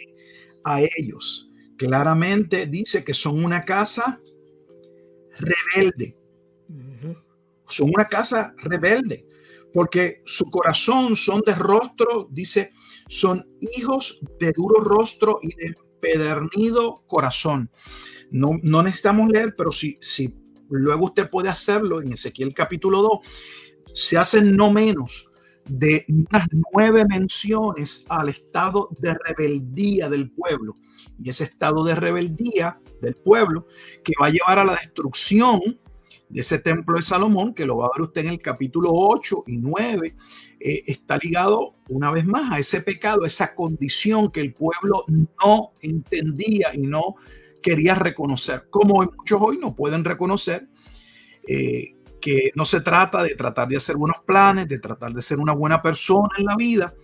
a ellos. Claramente dice que son una casa rebelde son una casa rebelde, porque su corazón son de rostro, dice, son hijos de duro rostro y de pedernido corazón. No, no necesitamos leer, pero si, si luego usted puede hacerlo en Ezequiel capítulo 2, se hacen no menos de unas nueve menciones al estado de rebeldía del pueblo. Y ese estado de rebeldía del pueblo que va a llevar a la destrucción de ese templo de Salomón, que lo va a ver usted en el capítulo 8 y 9, eh, está ligado una vez más a ese pecado, esa condición que el pueblo no entendía y no quería reconocer, como muchos hoy no pueden reconocer. Eh, que no se trata de tratar de hacer buenos planes, de tratar de ser una buena persona en la vida,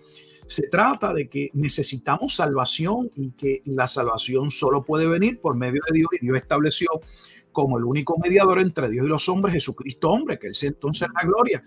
se trata de que necesitamos salvación y que la salvación solo puede venir por medio de Dios y Dios estableció como el único mediador entre Dios y los hombres, Jesucristo hombre, que es entonces la gloria.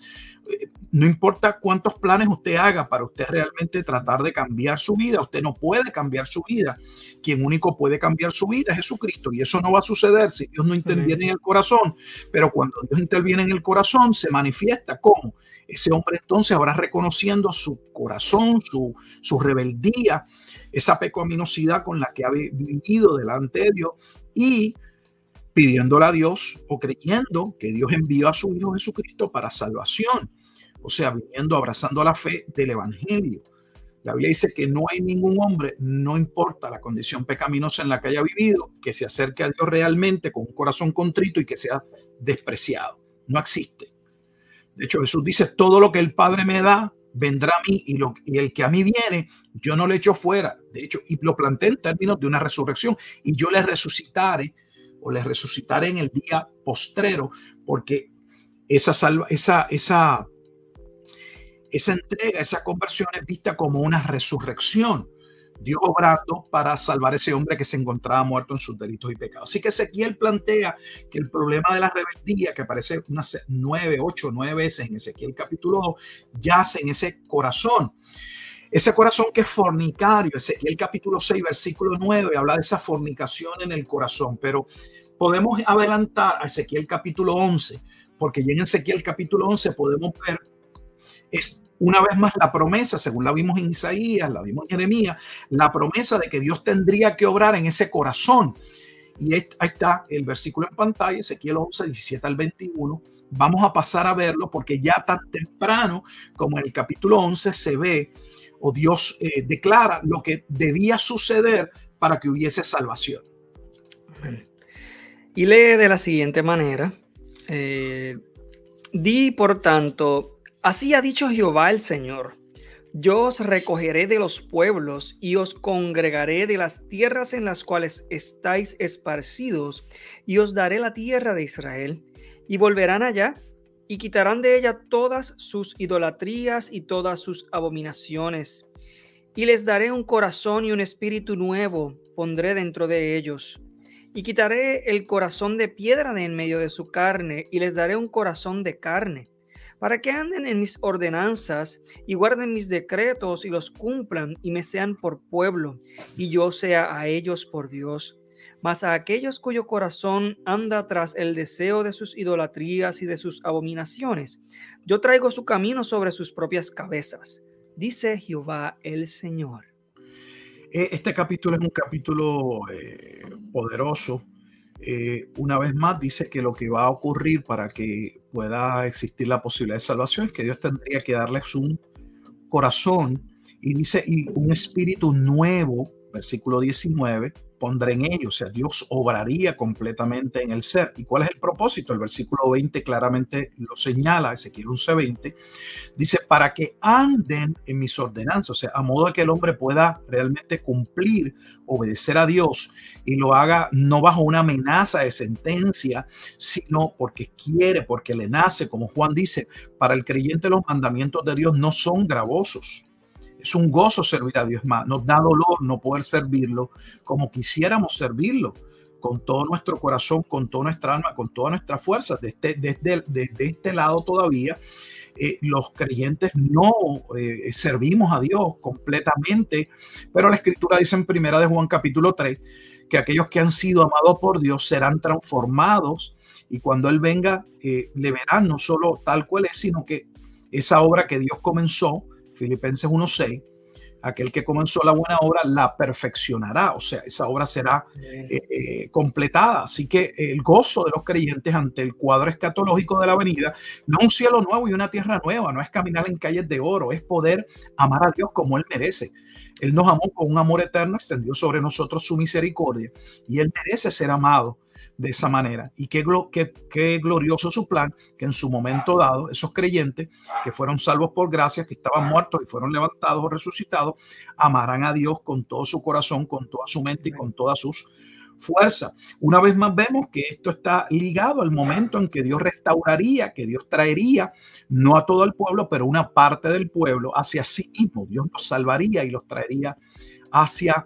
Eh, no importa cuántos planes usted haga para usted realmente tratar de cambiar su vida, usted no puede cambiar su vida. Quien único puede cambiar su vida es Jesucristo y eso no va a suceder si Dios no interviene en el corazón. Pero cuando Dios interviene en el corazón, se manifiesta como ese hombre entonces ahora reconociendo su corazón, su, su rebeldía, esa pecaminosidad con la que ha vivido delante de Dios y pidiéndole a Dios o creyendo que Dios envió a su Hijo Jesucristo para salvación. O sea, viniendo, abrazando la fe del Evangelio. La Biblia dice que no hay ningún hombre, no importa la condición pecaminosa en la que haya vivido, que se acerque a Dios realmente con un corazón contrito y que sea despreciado. No existe. De hecho, Jesús dice, todo lo que el Padre me da, vendrá a mí y, lo, el que a mí viene, yo no le echo fuera. De hecho, y lo planteé en términos de una resurrección y yo le resucitaré o les resucitaré en el día postrero, porque esa, salva, esa, esa, esa entrega, esa conversión es vista como una resurrección. Dios obrando para salvar a ese hombre que se encontraba muerto en sus delitos y pecados. Así que Ezequiel plantea que el problema de la rebeldía, que aparece unas nueve, ocho, nueve veces en Ezequiel capítulo 2, yace en ese corazón. Ese corazón que es fornicario, Ezequiel capítulo 6, versículo 9, habla de esa fornicación en el corazón, pero podemos adelantar a Ezequiel capítulo 11, porque ya en Ezequiel capítulo 11 podemos ver es una vez más la promesa, según la vimos en Isaías, la vimos en Jeremías, la promesa de que Dios tendría que obrar en ese corazón. Y ahí está el versículo en pantalla, Ezequiel 11, 17 al 21. Vamos a pasar a verlo porque ya tan temprano como en el capítulo 11 se ve o Dios eh, declara lo que debía suceder para que hubiese salvación. Y lee de la siguiente manera. Eh, Di, por tanto, Así ha dicho Jehová el Señor. Yo os recogeré de los pueblos y os congregaré de las tierras en las cuales estáis esparcidos y os daré la tierra de Israel y volverán allá y quitarán de ella todas sus idolatrías y todas sus abominaciones. Y les daré un corazón y un espíritu nuevo pondré dentro de ellos. Y quitaré el corazón de piedra de en medio de su carne y les daré un corazón de carne para que anden en mis ordenanzas y guarden mis decretos y los cumplan y me sean por pueblo y yo sea a ellos por Dios. Mas a aquellos cuyo corazón anda tras el deseo de sus idolatrías y de sus abominaciones, yo traigo su camino sobre sus propias cabezas, dice Jehová el Señor. Eh, este capítulo es un capítulo eh, poderoso eh, una vez más dice que lo que va a ocurrir para que pueda existir la posibilidad de salvación es que Dios tendría que darles un corazón y dice y un espíritu nuevo, versículo 19, pondré en ellos, o sea, Dios obraría completamente en el ser. ¿Y cuál es el propósito? El versículo 20 claramente lo señala, Ezequiel 11:20, dice, para que anden en mis ordenanzas, o sea, a modo de que el hombre pueda realmente cumplir, obedecer a Dios y lo haga no bajo una amenaza de sentencia, sino porque quiere, porque le nace, como Juan dice, para el creyente los mandamientos de Dios no son gravosos es un gozo servir a Dios más. Nos da dolor no poder servirlo como quisiéramos servirlo, con todo nuestro corazón, con toda nuestra alma, con todas nuestras fuerzas. Desde, desde, desde este lado todavía, eh, los creyentes no eh, servimos a Dios completamente, pero la escritura dice en primera de Juan capítulo 3 que aquellos que han sido amados por Dios serán transformados y cuando Él venga eh, le verán no solo tal cual es, sino que esa obra que Dios comenzó, Filipenses 1.6, aquel que comenzó la buena obra la perfeccionará, o sea, esa obra será eh, eh, completada. Así que el gozo de los creyentes ante el cuadro escatológico de la venida, no un cielo nuevo y una tierra nueva, no es caminar en calles de oro, es poder amar a Dios como Él merece. Él nos amó con un amor eterno, extendió sobre nosotros su misericordia y Él merece ser amado de esa manera. Y qué, qué, glorioso su plan, que en su momento dado, esos creyentes que fueron salvos por gracia, que estaban muertos y fueron levantados o resucitados, amarán a Dios con todo su corazón, con toda su mente y con todas sus fuerzas. Una vez más vemos que esto está ligado al momento en que Dios restauraría, que Dios traería, no a todo el pueblo, pero una parte del pueblo hacia sí mismo. Dios los salvaría y los traería hacia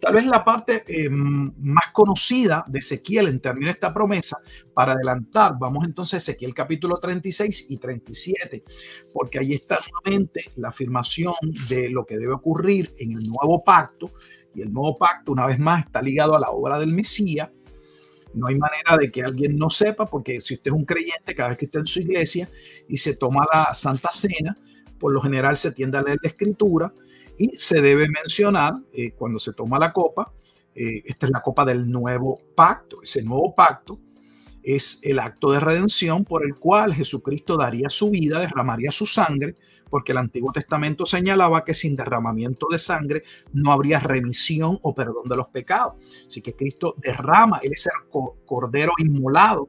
tal vez la parte eh, más conocida de Ezequiel en términos de esta promesa, para adelantar, vamos entonces a Ezequiel capítulo 36 y 37, porque ahí está nuevamente la afirmación de lo que debe ocurrir en el nuevo pacto, y el nuevo pacto una vez más está ligado a la obra del Mesías. No hay manera de que alguien no sepa, porque si usted es un creyente, cada vez que está en su iglesia y se toma la Santa Cena, por lo general se tiende a leer la escritura, y se debe mencionar eh, cuando se toma la copa, eh, esta es la copa del nuevo pacto. Ese nuevo pacto es el acto de redención por el cual Jesucristo daría su vida, derramaría su sangre porque el Antiguo Testamento señalaba que sin derramamiento de sangre no habría remisión o perdón de los pecados. Así que Cristo derrama, Él es el cordero inmolado.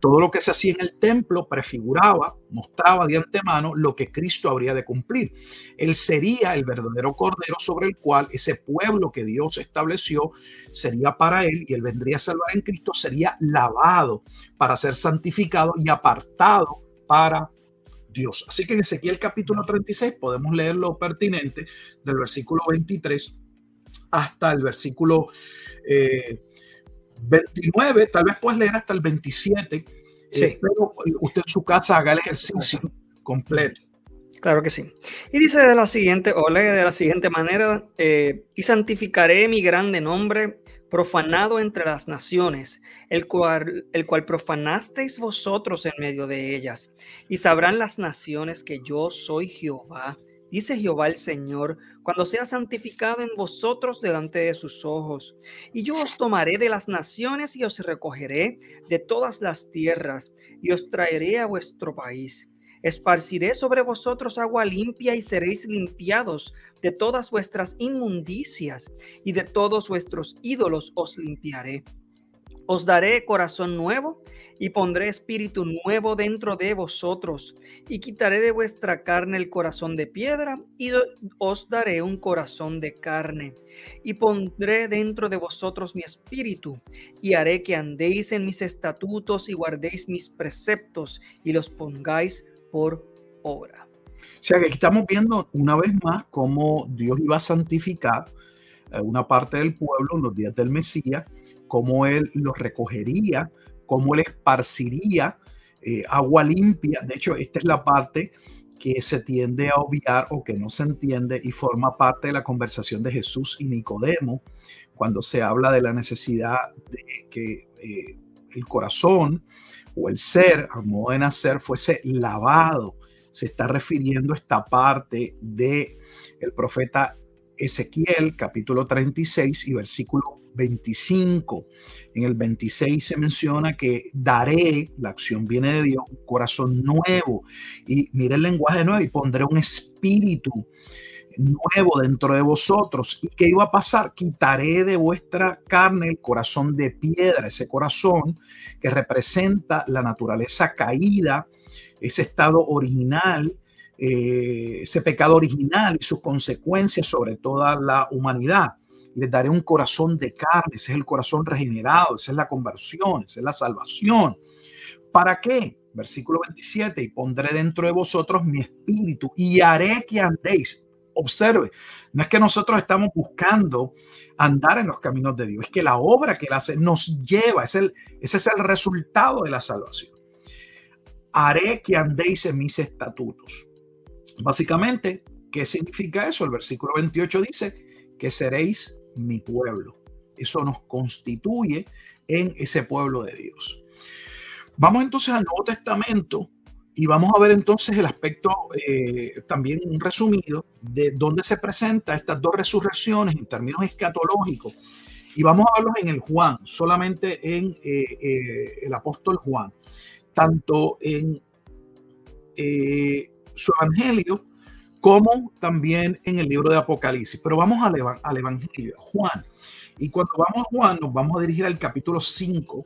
Todo lo que se hacía en el templo prefiguraba, mostraba de antemano lo que Cristo habría de cumplir. Él sería el verdadero cordero sobre el cual ese pueblo que Dios estableció sería para Él y Él vendría a salvar en Cristo, sería lavado para ser santificado y apartado para Dios. Así que en Ezequiel capítulo 36 podemos leer lo pertinente del versículo 23 hasta el versículo 29, eh, tal vez puedes leer hasta el 27, eh, sí. pero usted en su casa haga el ejercicio completo. Claro que sí. Y dice de la siguiente, o lee de la siguiente manera, eh, y santificaré mi grande nombre profanado entre las naciones, el cual, el cual profanasteis vosotros en medio de ellas. Y sabrán las naciones que yo soy Jehová, dice Jehová el Señor, cuando sea santificado en vosotros delante de sus ojos. Y yo os tomaré de las naciones y os recogeré de todas las tierras y os traeré a vuestro país Esparciré sobre vosotros agua limpia y seréis limpiados de todas vuestras inmundicias y de todos vuestros ídolos os limpiaré. Os daré corazón nuevo y pondré espíritu nuevo dentro de vosotros y quitaré de vuestra carne el corazón de piedra y os daré un corazón de carne y pondré dentro de vosotros mi espíritu y haré que andéis en mis estatutos y guardéis mis preceptos y los pongáis por obra. O sea que estamos viendo una vez más cómo Dios iba a santificar eh, una parte del pueblo en los días del Mesías, cómo Él los recogería, cómo Él esparciría eh, agua limpia. De hecho, esta es la parte que se tiende a obviar o que no se entiende y forma parte de la conversación de Jesús y Nicodemo cuando se habla de la necesidad de que eh, el corazón o el ser, al modo de nacer, fuese lavado. Se está refiriendo a esta parte de el profeta Ezequiel, capítulo 36 y versículo 25. En el 26 se menciona que daré, la acción viene de Dios, un corazón nuevo. Y mire el lenguaje nuevo y pondré un espíritu nuevo dentro de vosotros. ¿Y qué iba a pasar? Quitaré de vuestra carne el corazón de piedra, ese corazón que representa la naturaleza caída, ese estado original, eh, ese pecado original y sus consecuencias sobre toda la humanidad. Les daré un corazón de carne, ese es el corazón regenerado, esa es la conversión, esa es la salvación. ¿Para qué? Versículo 27, y pondré dentro de vosotros mi espíritu y haré que andéis observe, no es que nosotros estamos buscando andar en los caminos de Dios, es que la obra que Él hace nos lleva, es el, ese es el resultado de la salvación. Haré que andéis en mis estatutos. Básicamente, ¿qué significa eso? El versículo 28 dice que seréis mi pueblo. Eso nos constituye en ese pueblo de Dios. Vamos entonces al Nuevo Testamento y vamos a ver entonces el aspecto eh, también resumido de dónde se presenta estas dos resurrecciones en términos escatológicos. Y vamos a verlos en el Juan, solamente en eh, eh, el apóstol Juan, tanto en su evangelio como también en el libro de Apocalipsis. Pero vamos al, evangelio, Juan. Y cuando vamos a Juan, nos vamos a dirigir al capítulo 5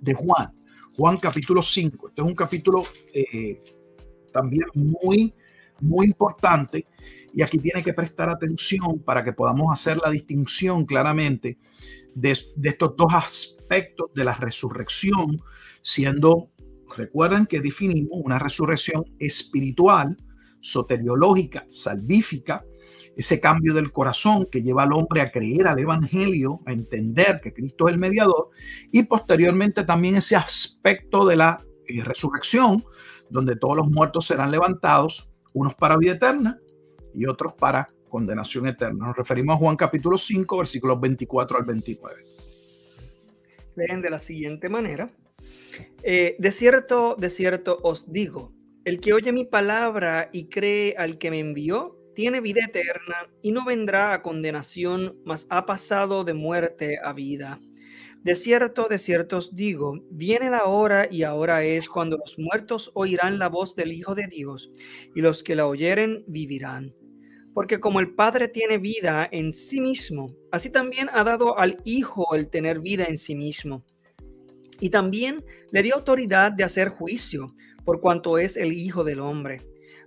de Juan. Juan capítulo 5. Este es un capítulo eh, también muy, muy importante y aquí tiene que prestar atención para que podamos hacer la distinción claramente de, de estos dos aspectos de la resurrección, siendo, recuerden que definimos una resurrección espiritual, soteriológica, salvífica, ese cambio del corazón que lleva al hombre a creer al Evangelio, a entender que Cristo es el mediador, y posteriormente también ese aspecto de la eh, resurrección, donde todos los muertos serán levantados, unos para vida eterna y otros para condenación eterna. Nos referimos a Juan capítulo 5, versículos 24 al 29. Leen de la siguiente manera. Eh, de cierto, de cierto os digo, el que oye mi palabra y cree al que me envió, tiene vida eterna y no vendrá a condenación, mas ha pasado de muerte a vida. De cierto, de cierto os digo, viene la hora y ahora es cuando los muertos oirán la voz del Hijo de Dios, y los que la oyeren vivirán. Porque como el Padre tiene vida en sí mismo, así también ha dado al Hijo el tener vida en sí mismo. Y también le dio autoridad de hacer juicio, por cuanto es el Hijo del Hombre.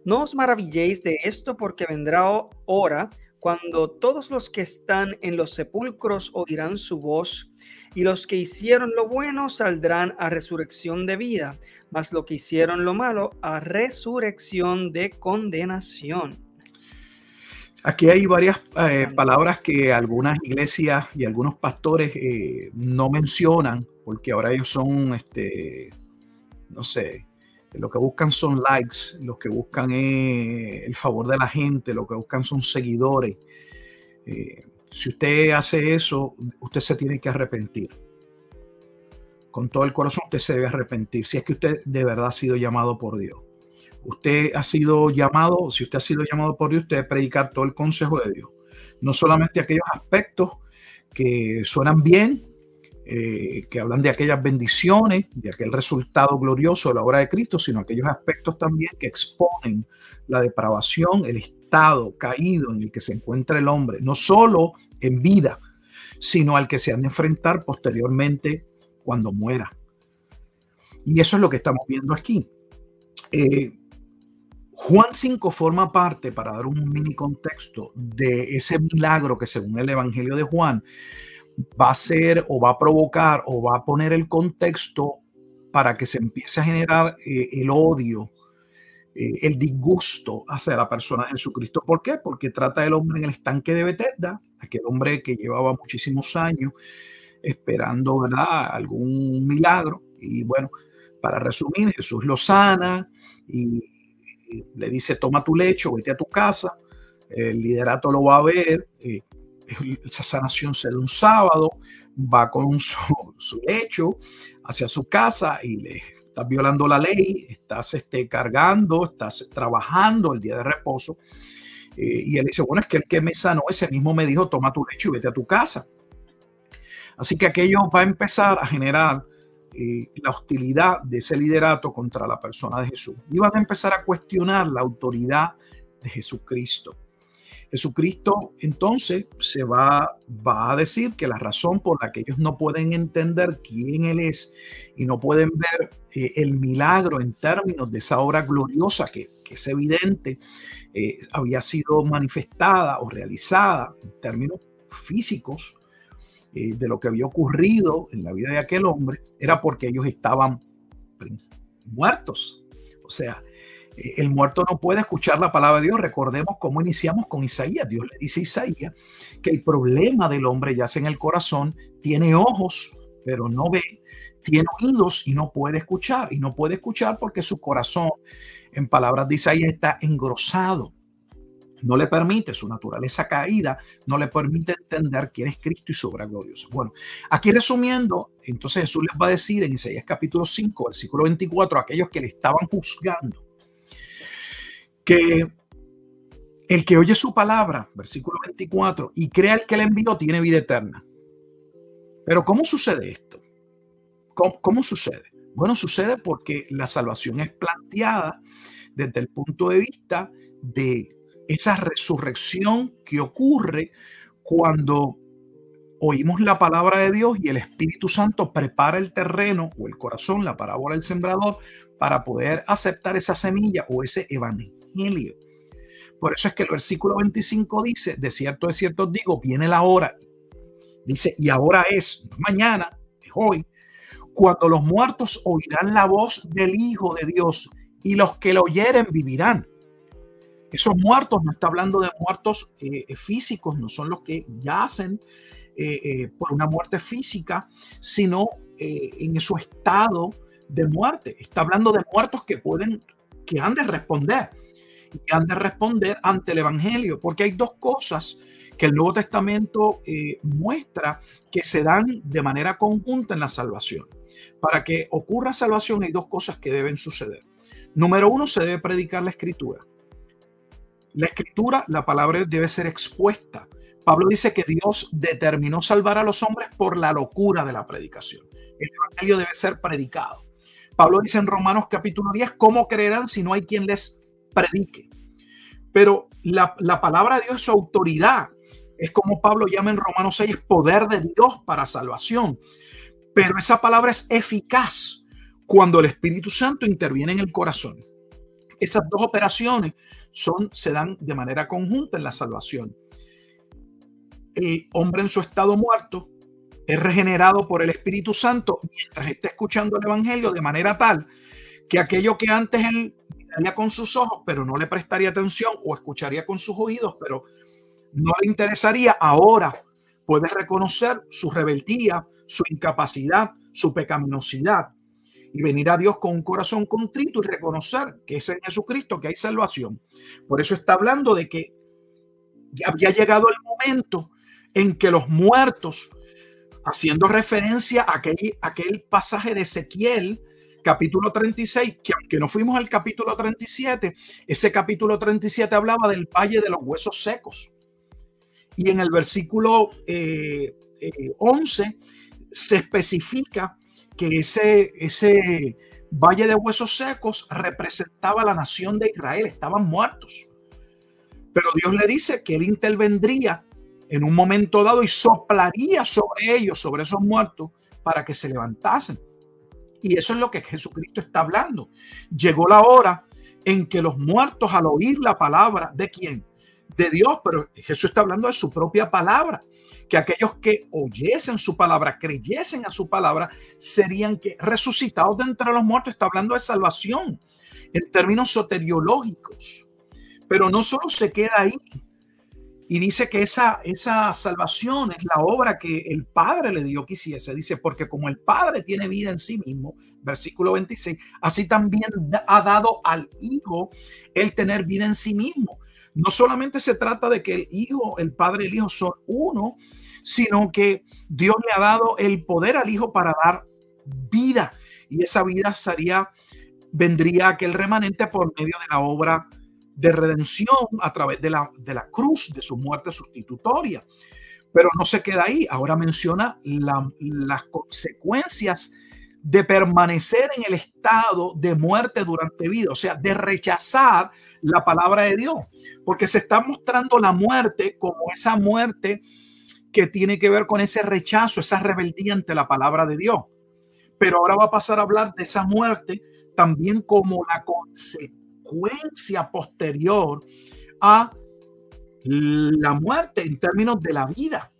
No os maravilléis de esto, porque vendrá hora cuando todos los que están en los sepulcros oirán su voz y los que hicieron lo bueno saldrán a resurrección de vida, mas los que hicieron lo malo a resurrección de condenación. Aquí hay varias eh, palabras que algunas iglesias y algunos pastores eh, no mencionan, porque ahora ellos son, este, no sé, lo que buscan son likes, lo que buscan es el favor de la gente, lo que buscan son seguidores. Eh, si usted hace eso, usted se tiene que arrepentir. Con todo el corazón usted se debe arrepentir. Si es que usted de verdad ha sido llamado por Dios. Usted ha sido llamado, si usted ha sido llamado por Dios, usted debe predicar todo el consejo de Dios. No solamente aquellos aspectos que suenan bien, eh, que hablan de aquellas bendiciones, de aquel resultado glorioso de la obra de Cristo, sino aquellos aspectos también que exponen la depravación, el estado caído en el que se encuentra el hombre, no solo en vida, sino al que se han de enfrentar posteriormente cuando muera. Y eso es lo que estamos viendo aquí. Eh, Juan 5 forma parte, para dar un mini contexto, de ese milagro que según el Evangelio de Juan va a ser o va a provocar o va a poner el contexto para que se empiece a generar eh, el odio, eh, el disgusto hacia la persona de Jesucristo. ¿Por qué? Porque trata del hombre en el estanque de Bethesda, aquel hombre que llevaba muchísimos años esperando ¿verdad? algún milagro. Y bueno, para resumir, Jesús lo sana y, le dice, toma tu lecho, vete a tu casa. El liderato lo va a ver. Eh, esa sanación se da un sábado, va con su, lecho hacia su casa y le estás violando la ley, estás este, cargando, estás trabajando el día de reposo. Eh, y él dice, bueno, es que el que me sanó, ese mismo me dijo, toma tu lecho y vete a tu casa. Así que aquello va a empezar a generar eh, la hostilidad de ese liderato contra la persona de Jesús. Y van a empezar a cuestionar la autoridad de Jesucristo. Jesucristo entonces se va, va a decir que la razón por la que ellos no pueden entender quién Él es y no pueden ver eh, el milagro en términos de esa obra gloriosa que, es evidente, eh, había sido manifestada o realizada en términos físicos eh, de lo que había ocurrido en la vida de aquel hombre, era porque ellos estaban muertos. O sea, el muerto no puede escuchar la palabra de Dios. Recordemos cómo iniciamos con Isaías. Dios le dice a Isaías que el problema del hombre yace en el corazón, tiene ojos, pero no ve, tiene oídos y no puede escuchar. Y no puede escuchar porque su corazón, en palabras de Isaías, está engrosado. No le permite, su naturaleza caída, no le permite entender quién es Cristo y su obra gloriosa. Bueno, aquí resumiendo, entonces Jesús les va a decir en Isaías capítulo 5, versículo 24, a aquellos que le estaban juzgando, que el que oye su palabra, versículo 24, y crea el que le envió, tiene vida eterna. Pero ¿cómo sucede esto? ¿Cómo, sucede? Bueno, sucede porque la salvación es planteada desde el punto de vista de esa resurrección que ocurre cuando oímos la palabra de Dios y el Espíritu Santo prepara el terreno o el corazón, la parábola del sembrador, para poder aceptar esa semilla o ese evangelio por eso es que el versículo 25 dice, de cierto, de cierto digo, viene la hora. Dice, y ahora es, mañana, es hoy, cuando los muertos oirán la voz del Hijo de Dios y los que lo oyeren vivirán. Esos muertos no está hablando de muertos eh, eh, físicos, no son los que yacen eh, por una muerte física, sino en su estado de muerte. Está hablando de muertos que pueden, que han de responder y han de responder ante el Evangelio, porque hay dos cosas que el Nuevo Testamento eh, muestra que se dan de manera conjunta en la salvación. Para que ocurra salvación hay dos cosas que deben suceder. Número uno, se debe predicar la escritura. La escritura, la palabra debe ser expuesta Pablo dice que Dios determinó salvar a los hombres por la locura de la predicación. El Evangelio debe ser predicado. Pablo dice en Romanos capítulo 10, ¿cómo creerán si no hay quien les predique? Pero la, la palabra de Dios es su autoridad. Es como Pablo llama en Romanos 6, poder de Dios para salvación. Pero esa palabra es eficaz cuando el Espíritu Santo interviene en el corazón. Esas dos operaciones son, se dan de manera conjunta en la salvación. El hombre en su estado muerto es regenerado por el Espíritu Santo mientras está escuchando el Evangelio de manera tal que aquello que antes él con sus ojos, pero no le prestaría atención, o escucharía con sus oídos, pero no le interesaría, ahora puede reconocer su rebeldía, su incapacidad, su pecaminosidad y venir a Dios con un corazón contrito y reconocer que es en Jesucristo que hay salvación. Por eso está hablando de que ya había llegado el momento en que los muertos, haciendo referencia a aquel pasaje de Ezequiel, capítulo 36, que aunque no fuimos al capítulo 37, ese capítulo 37 hablaba del valle de los huesos secos. Y en el versículo 11 eh, eh, se especifica que ese, ese valle de huesos secos representaba la nación de Israel, estaban muertos. Pero Dios le dice que él intervendría en un momento dado y soplaría sobre ellos, sobre esos muertos, para que se levantasen. Y eso es lo que Jesucristo está hablando. Llegó la hora en que los muertos al oír la palabra de quién? De Dios, pero Jesús está hablando de su propia palabra que aquellos que oyesen su palabra, creyesen a su palabra, serían que resucitados de entre los muertos. Está hablando de salvación en términos soteriológicos. Pero no solo se queda ahí. Y dice que esa, esa salvación es la obra que el Padre le dio que hiciese. Dice, porque como el Padre tiene vida en sí mismo, versículo 26, así también ha dado al Hijo el tener vida en sí mismo. No solamente se trata de que el Hijo, el Padre y el Hijo son uno, sino que Dios le ha dado el poder al Hijo para dar vida. Y esa vida sería, vendría aquel remanente por medio de la obra de redención a través de la, de la cruz, de su muerte sustitutoria. Pero no se queda ahí. Ahora menciona las consecuencias de permanecer en el estado de muerte durante vida, o sea, de rechazar la palabra de Dios, porque se está mostrando la muerte como esa muerte que tiene que ver con ese rechazo, esa rebeldía ante la palabra de Dios. Pero ahora va a pasar a hablar de esa muerte también como la consecuencia posterior a la muerte en términos de la vida,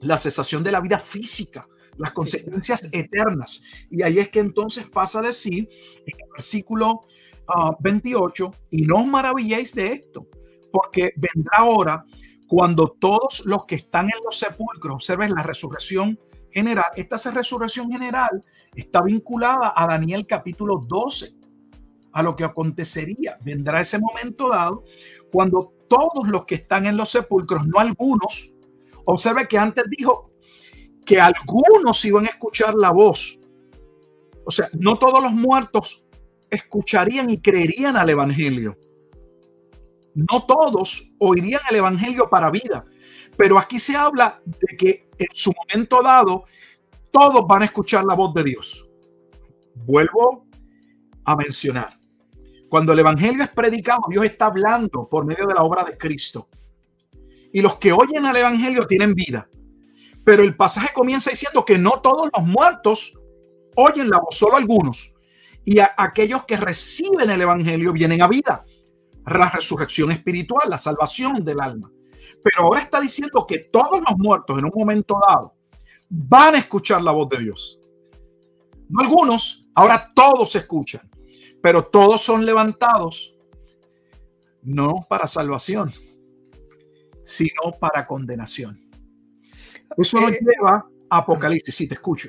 la cesación de la vida física las consecuencias eternas. Y ahí es que entonces pasa a decir en el versículo 28, ah, y no os maravilléis de esto, porque vendrá ahora cuando todos los que están en los sepulcros, observen la resurrección general, esta resurrección general está vinculada a Daniel capítulo 12, a lo que acontecería. Vendrá ese momento dado cuando todos los que están en los sepulcros, no algunos, observe que antes dijo que algunos iban a escuchar la voz. O sea, no todos los muertos escucharían y creerían al Evangelio. No todos oirían el Evangelio para vida. Pero aquí se habla de que en su momento dado todos van a escuchar la voz de Dios. Vuelvo a mencionar. Cuando el Evangelio es predicado, Dios está hablando por medio de la obra de Cristo. Y los que oyen al Evangelio tienen vida. Pero el pasaje comienza diciendo que no todos los muertos oyen la voz, solo algunos. Y aquellos que reciben el Evangelio vienen a vida. La resurrección espiritual, la salvación del alma. Pero ahora está diciendo que todos los muertos en un momento dado van a escuchar la voz de Dios. No algunos, ahora todos escuchan, pero todos son levantados no para salvación, sino para condenación. Eso nos eh, lleva a Apocalipsis, sí, te escucho.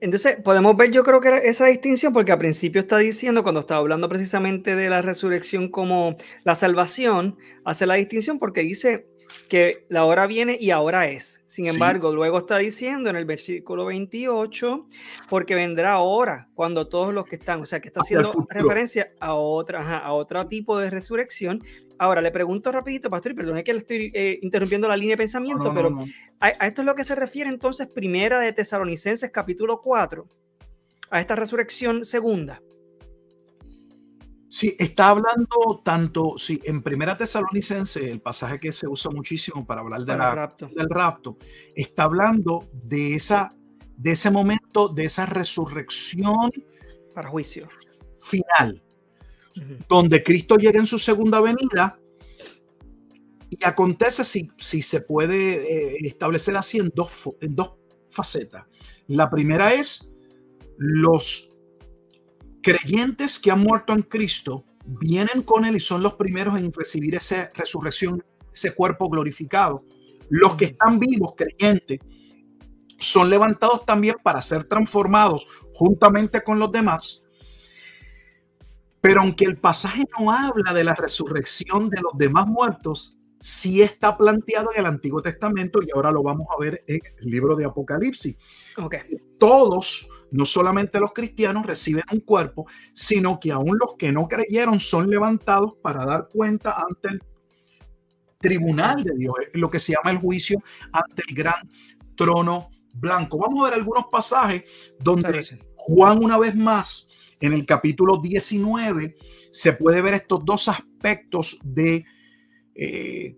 Entonces, podemos ver, yo creo que esa distinción, porque al principio está diciendo, cuando estaba hablando precisamente de la resurrección como la salvación, hace la distinción porque dice que la hora viene y ahora es. Sin embargo, luego está diciendo en el versículo 28, porque vendrá ahora cuando todos los que están, o sea, que está haciendo referencia a otra, a otro tipo de resurrección. Ahora le pregunto rapidito, pastor, y perdone que le estoy eh, interrumpiendo la línea de pensamiento, pero a, a, esto es lo que se refiere entonces primera de Tesalonicenses capítulo 4, a esta resurrección segunda. Sí, está hablando tanto, sí, en Primera Tesalonicense, el pasaje que se usa muchísimo para hablar del rapto, está hablando de, esa, de ese momento, de esa resurrección. Para juicio. Final, donde Cristo llega en su segunda venida y acontece, si, si se puede eh, establecer así, en dos, en dos facetas. La primera es los creyentes que han muerto en Cristo vienen con Él y son los primeros en recibir esa resurrección, ese cuerpo glorificado. Los que están vivos, creyentes, son levantados también para ser transformados juntamente con los demás. Pero aunque el pasaje no habla de la resurrección de los demás muertos, sí está planteado en el Antiguo Testamento y ahora lo vamos a ver en el libro de Apocalipsis. Okay. Todos no solamente los cristianos reciben un cuerpo, sino que aún los que no creyeron son levantados para dar cuenta ante el tribunal de Dios, lo que se llama el juicio ante el gran trono blanco. Vamos a ver algunos pasajes donde Juan una vez más, en el capítulo 19, se puede ver estos dos aspectos de eh,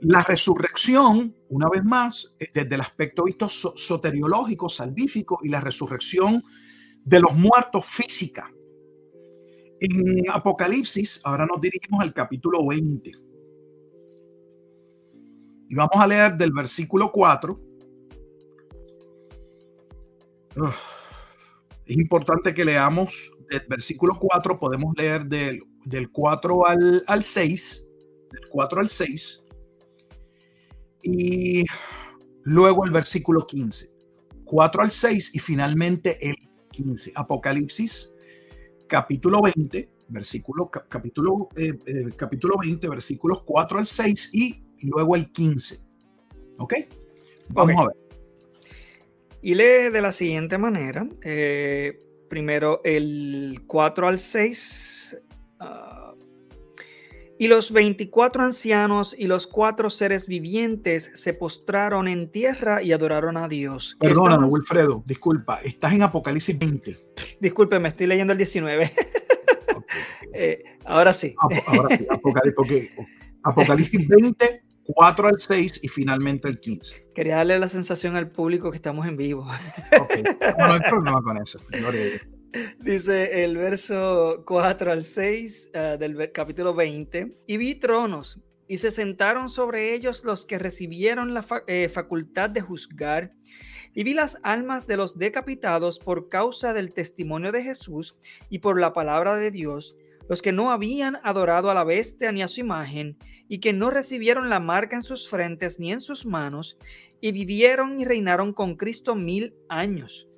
la resurrección, una vez más, eh, desde el aspecto visto soteriológico, salvífico, y la resurrección de los muertos física. En Apocalipsis, ahora nos dirigimos al capítulo 20. Y vamos a leer del versículo 4. Es importante que leamos del versículo 4, podemos leer del, del 4 al, al 6, del 4 al 6 y luego el versículo 15, 4 al 6 y finalmente el 15. Apocalipsis, capítulo 20, versículo, capítulo, eh, eh, capítulo 20, versículos 4 al 6 y luego el 15. ¿Ok? Vamos a ver. Y lee de la siguiente manera. Eh, primero el 4 al 6. Y los veinticuatro ancianos y los cuatro seres vivientes se postraron en tierra y adoraron a Dios. Perdóname, Wilfredo, disculpa, estás en Apocalipsis 20. Disculpe, me estoy leyendo el 19. Eh, ahora sí. ahora sí, Apocalipsis, Apocalipsis 20, 4 al 6 y finalmente el 15. Quería darle la sensación al público que estamos en vivo. Ok, no, hay problema con eso, señores. Dice el verso 4 al 6 eh, del capítulo 20, y vi tronos, y se sentaron sobre ellos los que recibieron la eh, facultad de juzgar, y vi las almas de los decapitados por causa del testimonio de Jesús y por la palabra de Dios, los que no habían adorado a la bestia ni a su imagen, y que no recibieron la marca en sus frentes ni en sus manos, y vivieron y reinaron con Cristo mil años.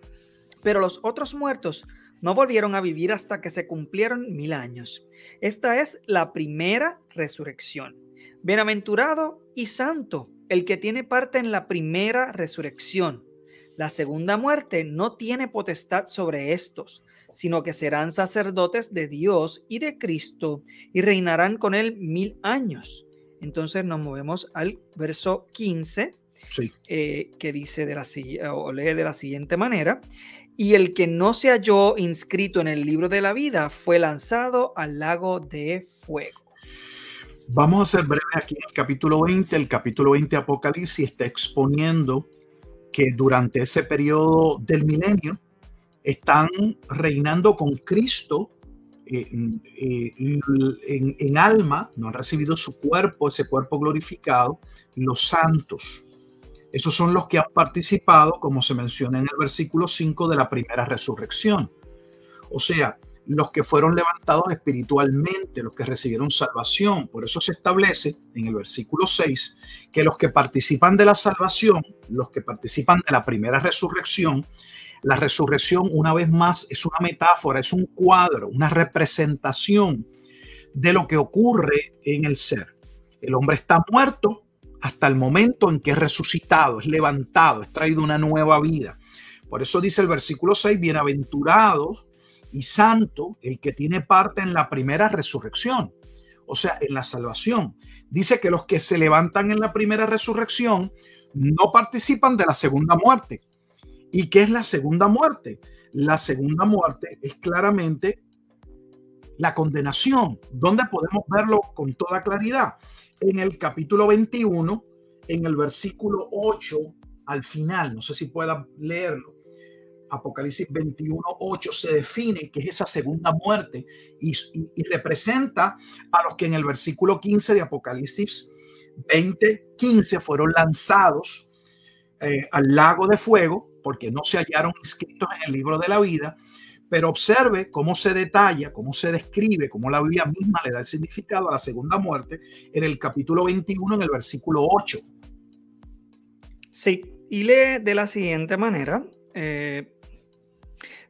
Pero los otros muertos no volvieron a vivir hasta que se cumplieron mil años. Esta es la primera resurrección. Bienaventurado y santo el que tiene parte en la primera resurrección. La segunda muerte no tiene potestad sobre estos, sino que serán sacerdotes de Dios y de Cristo y reinarán con él mil años. Entonces nos movemos al verso 15, eh, que dice de la, o lee de la siguiente manera, y el que no se halló inscrito en el libro de la vida fue lanzado al lago de fuego. Vamos a ser breve aquí en el capítulo 20. El capítulo 20 de Apocalipsis está exponiendo que durante ese periodo del milenio están reinando con Cristo eh, eh, en, en, alma, no han recibido su cuerpo, ese cuerpo glorificado, los santos. Esos son los que han participado, como se menciona en el versículo 5 de la primera resurrección. O sea, los que fueron levantados espiritualmente, los que recibieron salvación. Por eso se establece en el versículo 6 que los que participan de la salvación, los que participan de la primera resurrección, la resurrección una vez más es una metáfora, es un cuadro, una representación de lo que ocurre en el ser El hombre está muerto hasta el momento en que es resucitado, es levantado, es traído una nueva vida. Por eso dice el versículo 6, bienaventurado y santo el que tiene parte en la primera resurrección, o sea, en la salvación. Dice que los que se levantan en la primera resurrección no participan de la segunda muerte. ¿Y qué es la segunda muerte? La segunda muerte es claramente la condenación. ¿Dónde podemos verlo con toda claridad? En el capítulo 21, en el versículo 8 al final. No sé si puedan leerlo. Apocalipsis 21, 8 se define que es esa segunda muerte y, representa a los que en el versículo 15 de Apocalipsis 20, 15 fueron lanzados eh, al lago de fuego porque no se hallaron inscritos en el libro de la vida pero observe cómo se detalla, cómo se describe, cómo la Biblia misma le da el significado a la segunda muerte en el capítulo 21, en el versículo 8. Sí, y lee de la siguiente manera. Eh,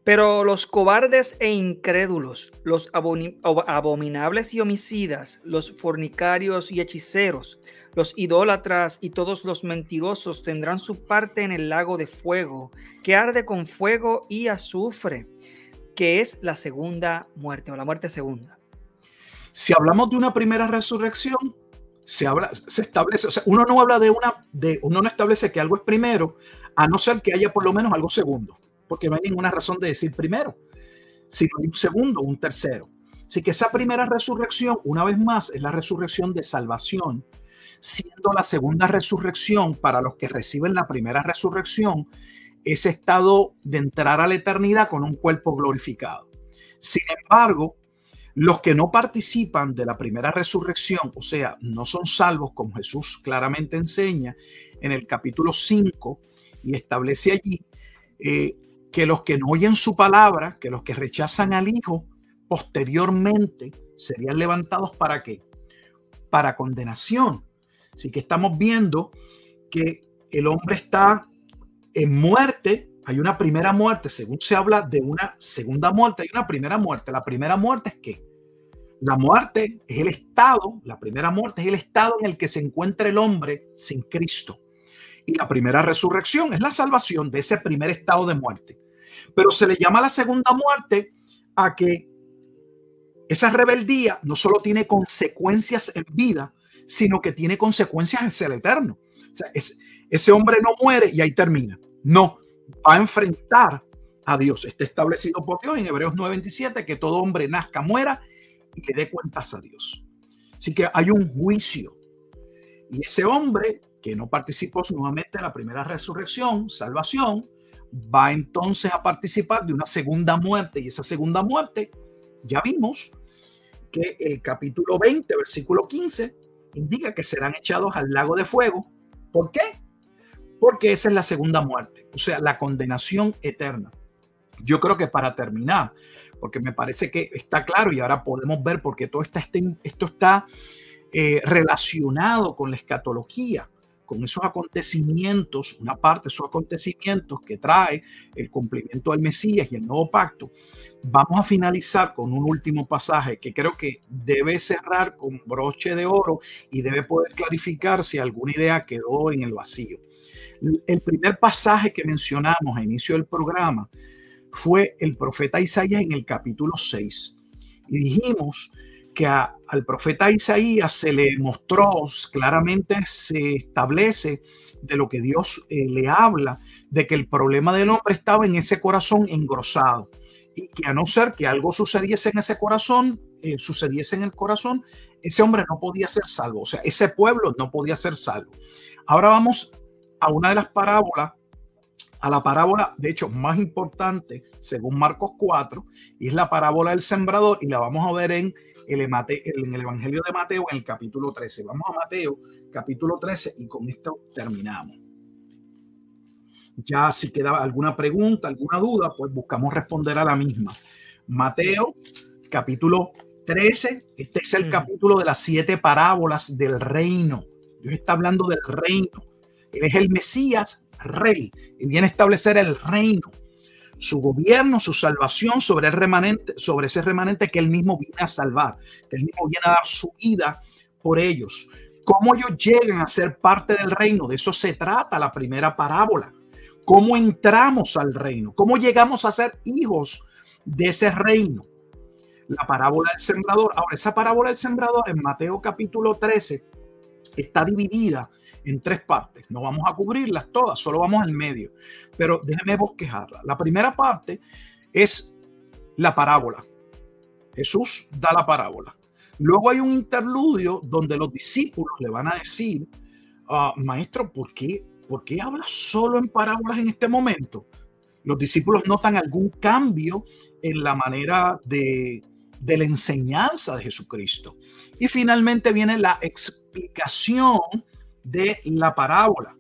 pero los cobardes e incrédulos, los abominables y homicidas, los fornicarios y hechiceros, los idólatras y todos los mentirosos tendrán su parte en el lago de fuego, que arde con fuego y azufre que es la segunda muerte o la muerte segunda. Si hablamos de una primera resurrección, se habla, se establece, o sea, uno no habla de una, de, uno no establece que algo es primero, a no ser que haya por lo menos algo segundo, porque no hay ninguna razón de decir primero, sino un segundo, un tercero. Así que esa primera resurrección, una vez más, es la resurrección de salvación, siendo la segunda resurrección para los que reciben la primera resurrección ese estado de entrar a la eternidad con un cuerpo glorificado. Sin embargo, los que no participan de la primera resurrección, o sea, no son salvos, como Jesús claramente enseña en el capítulo 5 y establece allí, eh, que los que no oyen su palabra, que los que rechazan al Hijo, posteriormente serían levantados para qué? Para condenación. Así que estamos viendo que el hombre está en muerte hay una primera muerte, según se habla de una segunda muerte, hay una primera muerte. La primera muerte es que la muerte es el estado, la primera muerte es el estado en el que se encuentra el hombre sin Cristo. Y la primera resurrección es la salvación de ese primer estado de muerte. Pero se le llama la segunda muerte a que esa rebeldía no solo tiene consecuencias en vida, sino que tiene consecuencias en el eterno. O sea, es, ese hombre no muere y ahí termina. No, va a enfrentar a Dios. Está establecido por Dios en Hebreos 9:27 que todo hombre nazca, muera y le dé cuentas a Dios. Así que hay un juicio. Y ese hombre que no participó nuevamente en la primera resurrección, salvación, va entonces a participar de una segunda muerte. Y esa segunda muerte, ya vimos que el capítulo 20, versículo 15, indica que serán echados al lago de fuego. ¿Por qué? Porque esa es la segunda muerte, o sea, la condenación eterna. Yo creo que para terminar, porque me parece que está claro y ahora podemos ver por qué todo está, este, esto está eh, relacionado con la escatología, con esos acontecimientos, una parte de esos acontecimientos que trae el cumplimiento del Mesías y el nuevo pacto. Vamos a finalizar con un último pasaje que creo que debe cerrar con broche de oro y debe poder clarificar si alguna idea quedó en el vacío. El primer pasaje que mencionamos a inicio del programa fue el profeta Isaías en el capítulo 6. Y dijimos que al profeta Isaías se le mostró claramente, se establece de lo que Dios eh, le habla, de que el problema del hombre estaba en ese corazón engrosado y que a no ser que algo sucediese en ese corazón, eh, sucediese en el corazón, ese hombre no podía ser salvo, o sea, ese pueblo no podía ser salvo. Ahora vamos a una de las parábolas, a la parábola, de hecho, más importante, según Marcos 4, y es la parábola del sembrador, y la vamos a ver en el, en el Evangelio de Mateo, en el capítulo 13. Vamos a Mateo, capítulo 13, y con esto terminamos. Ya si queda alguna pregunta, alguna duda, pues buscamos responder a la misma. Mateo, capítulo 13, este es el capítulo de las siete parábolas del reino. Dios está hablando del reino es el Mesías rey y viene a establecer el reino, su gobierno, su salvación sobre el remanente, sobre ese remanente que él mismo viene a salvar, que él mismo viene a dar su vida por ellos. cómo ellos llegan a ser parte del reino. De eso se trata la primera parábola. ¿Cómo entramos al reino? ¿Cómo llegamos a ser hijos de ese reino? La parábola del sembrador. Ahora, esa parábola del sembrador en Mateo capítulo 13 está dividida en tres partes. No vamos a cubrirlas todas, solo vamos al medio. Pero déjeme bosquejarla. La primera parte es la parábola. Jesús da la parábola. Luego hay un interludio donde los discípulos le van a decir, ah, maestro, ¿por qué, ¿por qué hablas solo en parábolas en este momento? Los discípulos notan algún cambio en la manera de, de la enseñanza de Jesucristo. Y finalmente viene la explicación de la parábola.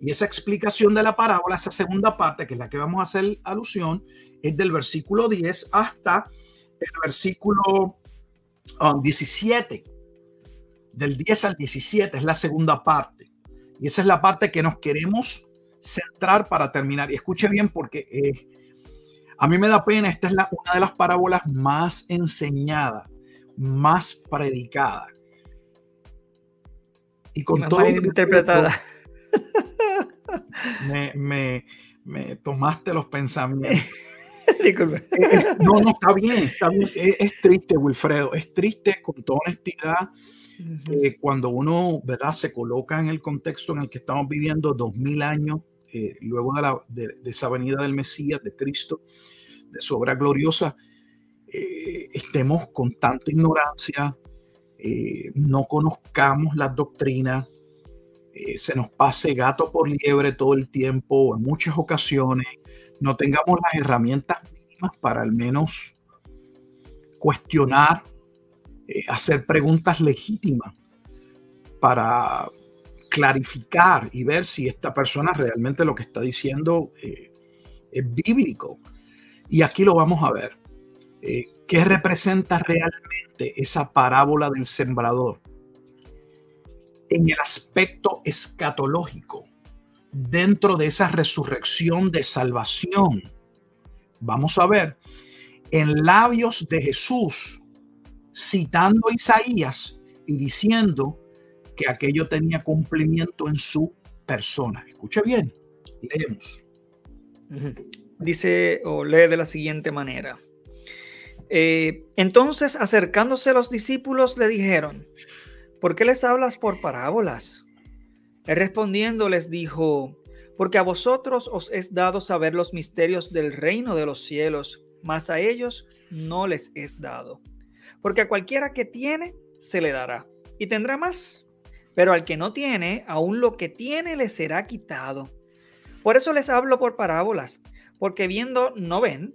Y esa explicación de la parábola, esa segunda parte, que es la que vamos a hacer alusión, es del versículo 10 hasta el versículo 17. Um, del 10 al 17 es la segunda parte. Y esa es la parte que nos queremos centrar para terminar. Y escuche bien porque eh, a mí me da pena, esta es la, una de las parábolas más enseñadas, más predicada. Y con todo... Interpretada. Me, me, me tomaste los pensamientos. Disculpe. Eh, eh, no, no, está bien, está bien. Es, triste, Wilfredo, es triste con toda honestidad eh, cuando uno, ¿verdad?, se coloca en el contexto en el que estamos viviendo dos mil años luego de, la, de, esa venida del Mesías, de Cristo, de su obra gloriosa, estemos con tanta ignorancia, no conozcamos las doctrinas, se nos pase gato por liebre todo el tiempo, en muchas ocasiones, no tengamos las herramientas mínimas para al menos cuestionar, eh, hacer preguntas legítimas para clarificar y ver si esta persona realmente lo que está diciendo eh, es bíblico. Y aquí lo vamos a ver. Eh, ¿Qué representa realmente esa parábola del sembrador? En el aspecto escatológico, dentro de esa resurrección de salvación. Vamos a ver, en labios de Jesús, citando a Isaías y diciendo que aquello tenía cumplimiento en su persona. Escuche bien, leemos. Dice o lee de la siguiente manera. Eh, entonces, acercándose los discípulos, le dijeron, ¿por qué les hablas por parábolas? Él respondiendo les dijo, porque a vosotros os es dado saber los misterios del reino de los cielos, mas a ellos no les es dado. Porque a cualquiera que tiene, se le dará, y tendrá más. Pero al que no tiene, aún lo que tiene le será quitado. Por eso les hablo por parábolas, porque viendo no ven,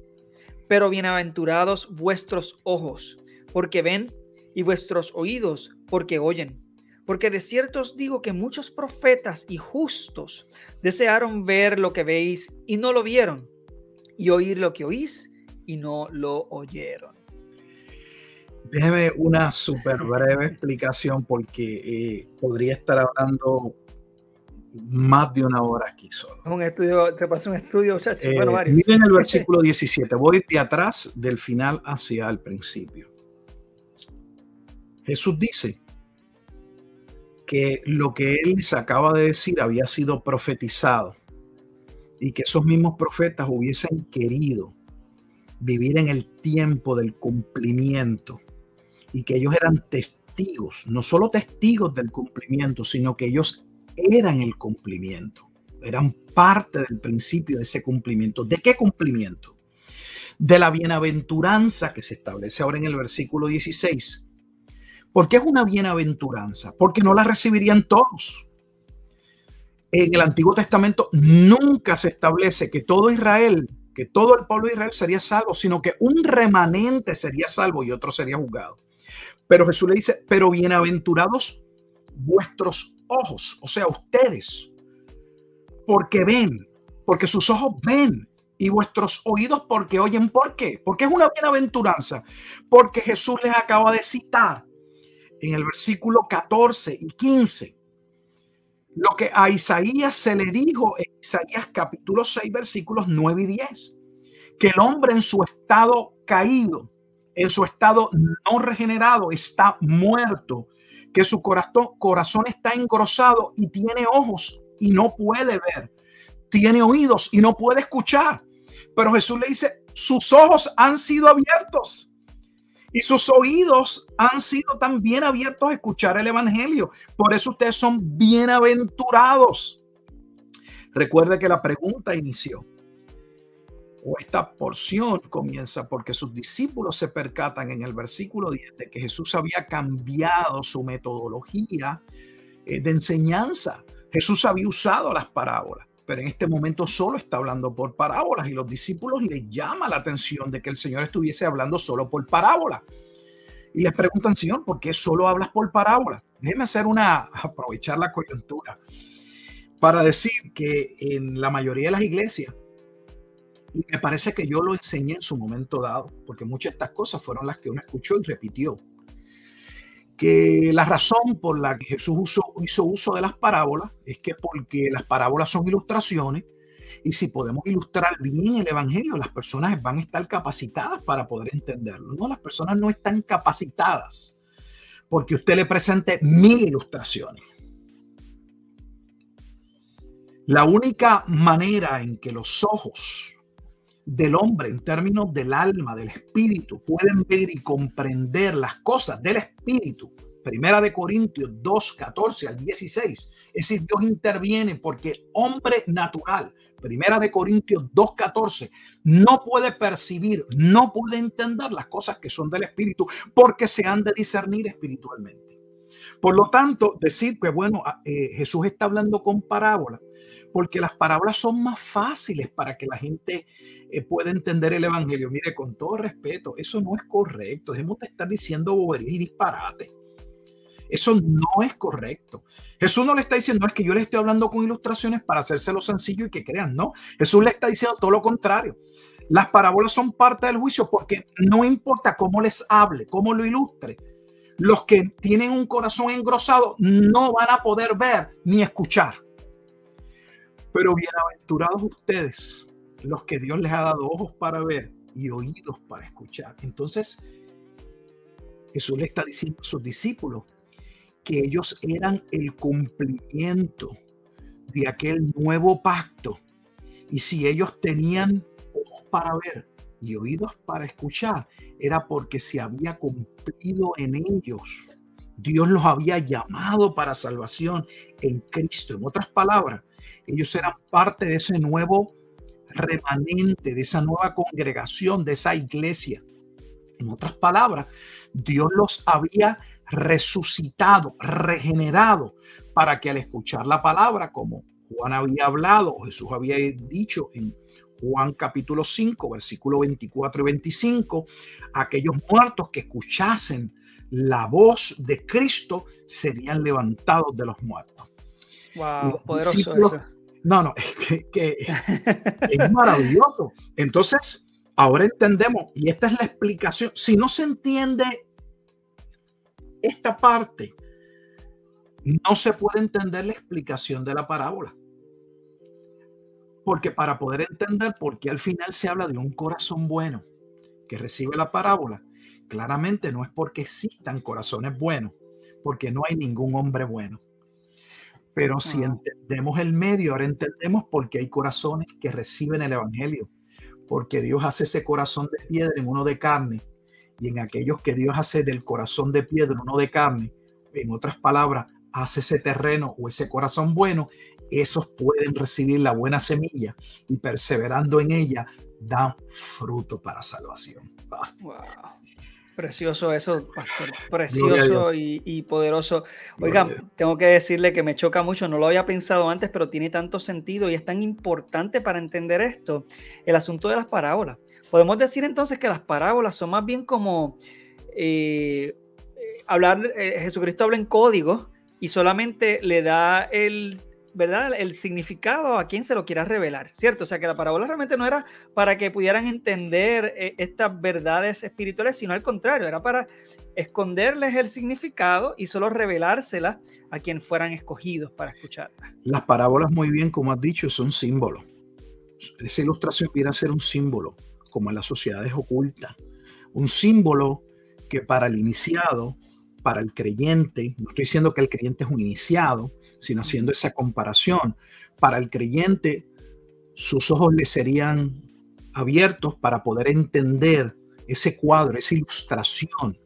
Pero bienaventurados vuestros ojos, porque ven, y vuestros oídos, porque oyen porque de cierto os digo que muchos profetas y justos desearon ver lo que veis y no lo vieron, y oír lo que oís y no lo oyeron. Déjeme una súper breve explicación porque eh, podría estar hablando más de una hora aquí solo. Un estudio, te pasó un estudio, eh, bueno, varios. Miren el versículo 17, voy de atrás del final hacia el principio. Jesús dice, que lo que él les acaba de decir había sido profetizado y que esos mismos profetas hubiesen querido vivir en el tiempo del cumplimiento y que ellos eran testigos, no solo testigos del cumplimiento, sino que ellos eran el cumplimiento, eran parte del principio de ese cumplimiento. ¿De qué cumplimiento? De la bienaventuranza que se establece ahora en el versículo 16 ¿Por qué es una bienaventuranza? Porque no la recibirían todos. En el Antiguo Testamento nunca se establece que todo Israel, que todo el pueblo de Israel sería salvo, sino que un remanente sería salvo y otro sería juzgado. Pero Jesús le dice, pero bienaventurados vuestros ojos, o sea, ustedes, porque ven, porque sus ojos ven y vuestros oídos porque oyen. ¿Por qué? Porque es una bienaventuranza. Porque Jesús les acaba de citar en el versículo 14 y 15 lo que a Isaías se le dijo en Isaías capítulo 6 versículos 9 y 10. Que el hombre en su estado caído, en su estado no regenerado, está muerto. Que su corazón, corazón está engrosado y tiene ojos y no puede ver. Tiene oídos y no puede escuchar. Pero Jesús le dice, sus ojos han sido abiertos y sus oídos han sido también abiertos a escuchar el Evangelio. Por eso ustedes son bienaventurados. Recuerde que la pregunta inició, o esta porción comienza porque sus discípulos se percatan en el versículo 10 de que Jesús había cambiado su metodología eh, de enseñanza. Jesús había usado las parábolas pero en este momento solo está hablando por parábolas y los discípulos les llama la atención de que el Señor estuviese hablando solo por parábolas. Y les preguntan, Señor, ¿por qué solo hablas por parábolas? Déjeme hacer una, aprovechar la coyuntura para decir que en la mayoría de las iglesias, y me parece que yo lo enseñé en su momento dado, porque muchas de estas cosas fueron las que uno escuchó y repitió que la razón por la que Jesús hizo uso de las parábolas es que porque las parábolas son ilustraciones y si podemos ilustrar bien el Evangelio, las personas van a estar capacitadas para poder entenderlo. No, las personas no están capacitadas porque usted le presente mil ilustraciones. La única manera en que los ojos del hombre en términos del alma, del espíritu, pueden ver y comprender las cosas del espíritu. Primera de Corintios 2, 14 al 16. Es decir, Dios interviene porque hombre natural, Primera de Corintios 2, 14, no puede percibir, no puede entender las cosas que son del espíritu porque se han de discernir espiritualmente. Por lo tanto, decir que, bueno, ah, eh, Jesús está hablando con parábolas porque las parábolas son más fáciles para que la gente eh, pueda entender el Evangelio. Mire, con todo respeto, eso no es correcto. Debemos de estar diciendo bobería y disparate. Eso no es correcto. Jesús no le está diciendo es que yo le estoy hablando con ilustraciones para hacérselo sencillo y que crean. No, Jesús le está diciendo todo lo contrario. Las parábolas son parte del juicio porque no importa cómo les hable, cómo lo ilustre. Los que tienen un corazón engrosado no van a poder ver ni escuchar. Pero bienaventurados ustedes, los que Dios les ha dado ojos para ver y oídos para escuchar. Entonces, Jesús le está diciendo a sus discípulos que ellos eran el cumplimiento de aquel nuevo pacto. Y si ellos tenían ojos para ver y oídos para escuchar, era porque se había cumplido en ellos. Dios los había llamado para salvación en Cristo. En otras palabras, ellos eran parte de ese nuevo remanente, de esa nueva congregación, de esa iglesia. En otras palabras, Dios los había resucitado, regenerado, para que al escuchar la palabra, como Juan había hablado, Jesús había dicho en Juan capítulo 5, versículo 24 y 25, aquellos muertos que escuchasen la voz de Cristo serían levantados de los muertos. Wow, poderoso eso. No, no, es que, es maravilloso. Entonces, ahora entendemos, y esta es la explicación. Si no se entiende esta parte, no se puede entender la explicación de la parábola. Porque para poder entender por qué al final se habla de un corazón bueno que recibe la parábola, claramente no es porque existan corazones buenos, porque no hay ningún hombre bueno. Pero si entendemos el medio, ahora entendemos por qué hay corazones que reciben el Evangelio, porque Dios hace ese corazón de piedra en uno de carne, y en aquellos que Dios hace del corazón de piedra uno de carne, en otras palabras, hace ese terreno o ese corazón bueno, esos pueden recibir la buena semilla y perseverando en ella dan fruto para salvación. Precioso eso, pastor. Precioso y, poderoso. Oigan, tengo que decirle que me choca mucho, no lo había pensado antes, pero tiene tanto sentido y es tan importante para entender esto, el asunto de las parábolas. Podemos decir entonces que las parábolas son más bien como eh, hablar, eh, Jesucristo habla en código y solamente le da el ¿verdad? El significado a quien se lo quiera revelar, ¿cierto? O sea, que la parábola realmente no era para que pudieran entender eh, estas verdades espirituales, sino al contrario, era para esconderles el significado y solo revelárselas a quien fueran escogidos para escucharlas. Las parábolas, muy bien, como has dicho, son símbolos. Esa ilustración viene a ser un símbolo, como en las sociedades ocultas. Un símbolo que para el iniciado, para el creyente, no estoy diciendo que el creyente es un iniciado, sino haciendo esa comparación. Para el creyente, sus ojos le serían abiertos para poder entender ese cuadro, esa ilustración.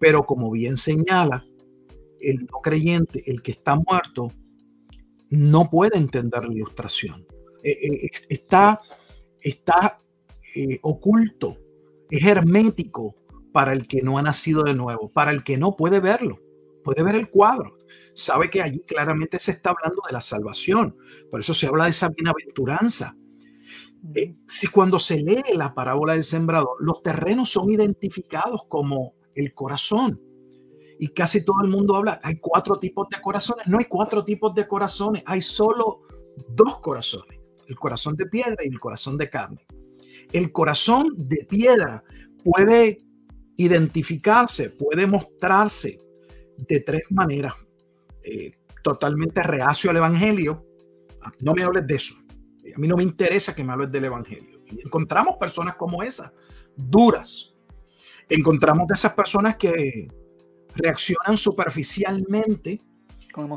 Pero como bien señala, el no creyente, el que está muerto, no puede entender la ilustración. Eh, eh, está está eh, oculto, es hermético para el que no ha nacido de nuevo, para el que no puede verlo, puede ver el cuadro, sabe que allí claramente se está hablando de la salvación. Por eso se habla de esa bienaventuranza. Eh, si cuando se lee la parábola del sembrador, los terrenos son identificados como el corazón. Y casi todo el mundo habla, hay cuatro tipos de corazones. No hay cuatro tipos de corazones, hay solo dos corazones, el corazón de piedra y el corazón de carne. El corazón de piedra puede identificarse, puede mostrarse de tres maneras. Eh, totalmente reacio al Evangelio, ah, no me hables de eso. A mí no me interesa que me hables del Evangelio. Y encontramos personas como esas, duras. Encontramos de esas personas que reaccionan superficialmente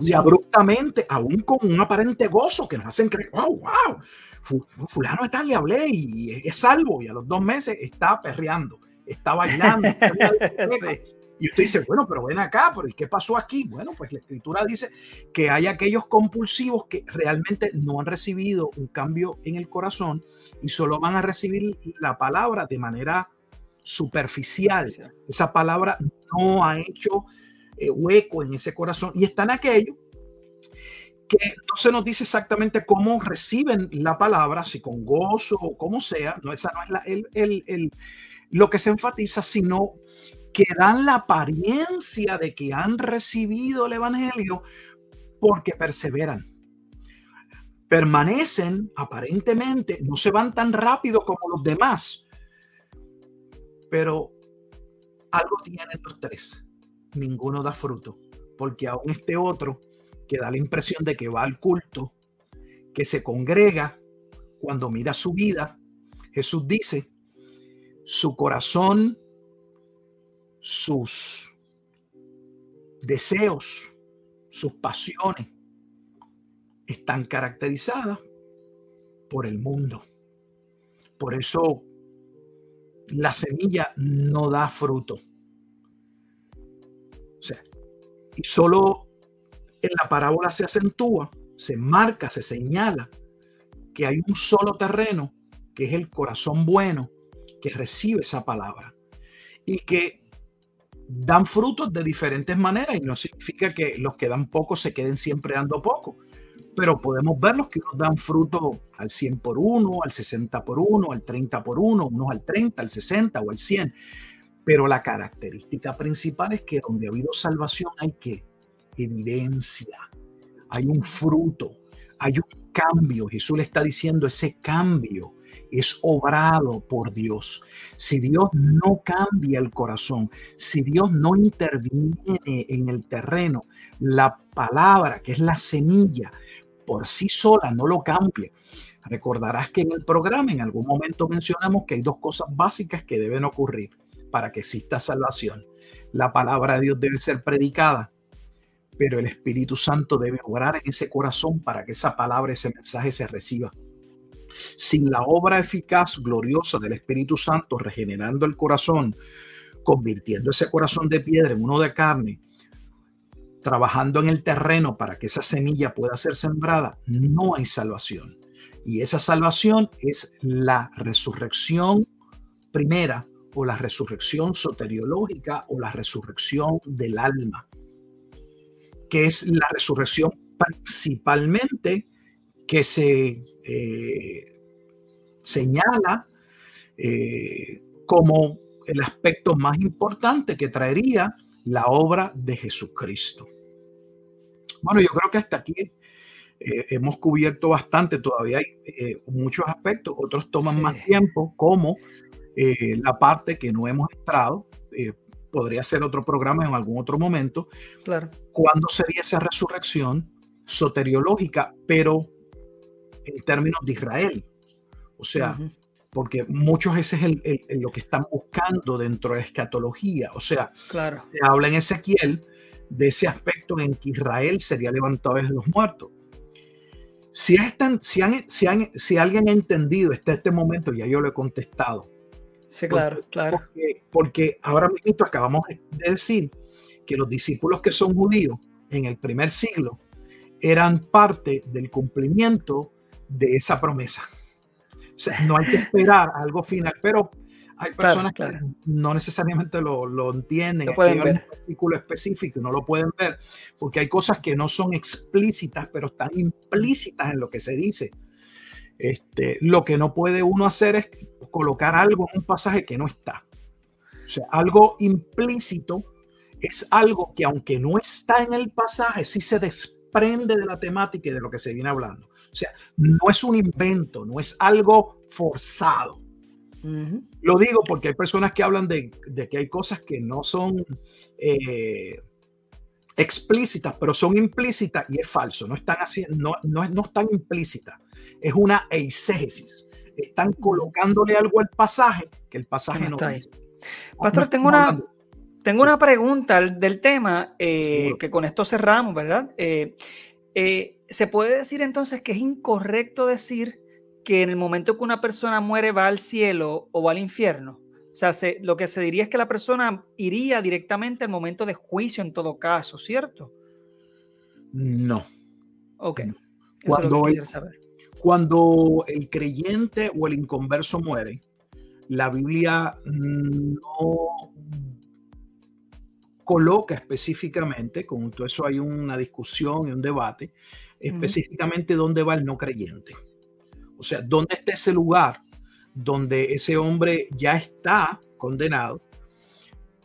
y abruptamente, aún con un aparente gozo que nos hacen creer, wow, wow, fulano está, le hablé y es salvo y a los dos meses está perreando, está bailando. Y usted dice, bueno, pero ven acá, pero ¿y qué pasó aquí? Bueno, pues la escritura dice que hay aquellos compulsivos que realmente no han recibido un cambio en el corazón y solo van a recibir la palabra de manera superficial. Esa palabra no ha hecho eh, hueco en ese corazón y están aquellos que no se nos dice exactamente cómo reciben la palabra, si con gozo o como sea, no, esa no es la, el, el, el, lo que se enfatiza, sino que dan la apariencia de que han recibido el Evangelio porque perseveran. Permanecen aparentemente, no se van tan rápido como los demás, pero algo tienen los tres. Ninguno da fruto, porque aún este otro que da la impresión de que va al culto, que se congrega, cuando mira su vida, Jesús dice, su corazón sus deseos, sus pasiones están caracterizadas por el mundo. Por eso la semilla no da fruto. O sea, y solo en la parábola se acentúa, se marca, se señala que hay un solo terreno, que es el corazón bueno, que recibe esa palabra. Y que dan frutos de diferentes maneras y no significa que los que dan poco se queden siempre dando poco, pero podemos ver los que nos dan fruto al 100 por 1, al 60 por 1, al 30 por 1, unos al 30, al 60 o al 100. Pero la característica principal es que donde ha habido salvación hay que evidencia, hay un fruto, hay un cambio. Jesús le está diciendo ese cambio es obrado por Dios. Si Dios no cambia el corazón, si Dios no interviene en el terreno, la palabra, que es la semilla, por sí sola no lo cambia. Recordarás que en el programa en algún momento mencionamos que hay dos cosas básicas que deben ocurrir para que exista salvación. La palabra de Dios debe ser predicada, pero el Espíritu Santo debe obrar en ese corazón para que esa palabra, ese mensaje se reciba. Sin la obra eficaz, gloriosa del Espíritu Santo, regenerando el corazón, convirtiendo ese corazón de piedra en uno de carne, trabajando en el terreno para que esa semilla pueda ser sembrada, no hay salvación. Y esa salvación es la resurrección primera o la resurrección soteriológica o la resurrección del alma, que es la resurrección principalmente que se eh, señala eh, como el aspecto más importante que traería la obra de Jesucristo. Bueno, yo creo que hasta aquí eh, hemos cubierto bastante, todavía hay eh, muchos aspectos, otros toman más tiempo, como eh, la parte que no hemos entrado, podría ser otro programa en algún otro momento, claro. cuando sería esa resurrección soteriológica, pero en términos de Israel. O sea, porque muchos veces es lo que están buscando dentro de la escatología. O sea, claro. se habla en Ezequiel de ese aspecto en que Israel sería levantado de los muertos. Si, están, si, han, si, han, si alguien ha entendido hasta este momento, ya yo lo he contestado. Sí, claro, claro. Porque, ahora mismo acabamos de decir que los discípulos que son judíos en el primer siglo eran parte del cumplimiento de esa promesa. O sea, no hay que esperar algo final, pero hay personas que no necesariamente lo, lo entienden. Lo pueden ver. un versículo específico no lo pueden ver porque hay cosas que no son explícitas, pero están implícitas en lo que se dice. Este, lo que no puede uno hacer es colocar algo en un pasaje que no está. O sea, algo implícito es algo que aunque no está en el pasaje, sí se desprende de la temática y de lo que se viene hablando. O sea, no es un invento, no es algo forzado. Lo digo porque hay personas que hablan de, que hay cosas que no son eh, explícitas, pero son implícitas y es falso. No están haciendo, no, no, no están implícitas. Es una eisegesis. Están colocándole algo al pasaje que el pasaje no, está ahí. Pastor, tengo una, tengo una pregunta del tema eh, que con esto cerramos, ¿verdad? Eh, ¿Se puede decir entonces que es incorrecto decir que en el momento que una persona muere va al cielo o va al infierno. O sea, lo que se diría es que la persona iría directamente al momento de juicio en todo caso, ¿cierto? No. Ok. Cuando, el, cuando el creyente o el inconverso muere, la Biblia no coloca específicamente, con todo eso hay una discusión y un debate, específicamente dónde va el no creyente. O sea, ¿dónde está ese lugar donde ese hombre ya está condenado?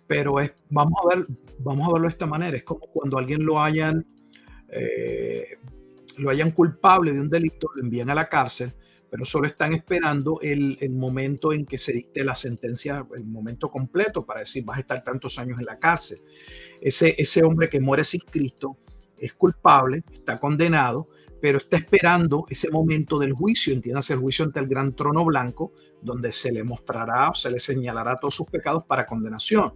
Pero es, vamos a ver, vamos a verlo de esta manera. Es como cuando alguien lo hayan, eh, lo hayan culpable de un delito, lo envían a la cárcel, pero solo están esperando el, el, momento en que se dicte la sentencia, el momento completo para decir vas a estar tantos años en la cárcel. Ese, ese hombre que muere sin Cristo es culpable, está condenado, pero está esperando ese momento del juicio, entiendas el juicio ante el gran trono blanco, donde se le mostrará o se le señalará todos sus pecados para condenación.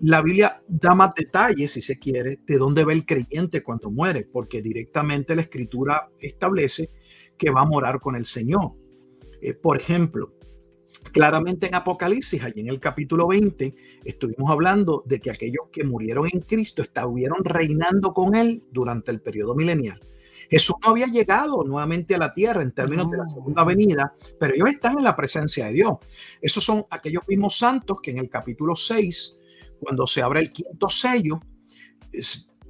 La Biblia da más detalles, si se quiere, de dónde va el creyente cuando muere, porque directamente la escritura establece que va a morar con el Señor. Eh, por ejemplo, claramente en Apocalipsis, allí en el capítulo 20, estuvimos hablando de que aquellos que murieron en Cristo estuvieron reinando con Él durante el periodo milenial. Jesús no había llegado nuevamente a la tierra en términos de la segunda venida, pero ellos están en la presencia de Dios. Esos son aquellos mismos santos que en el capítulo 6, cuando se abre el quinto sello,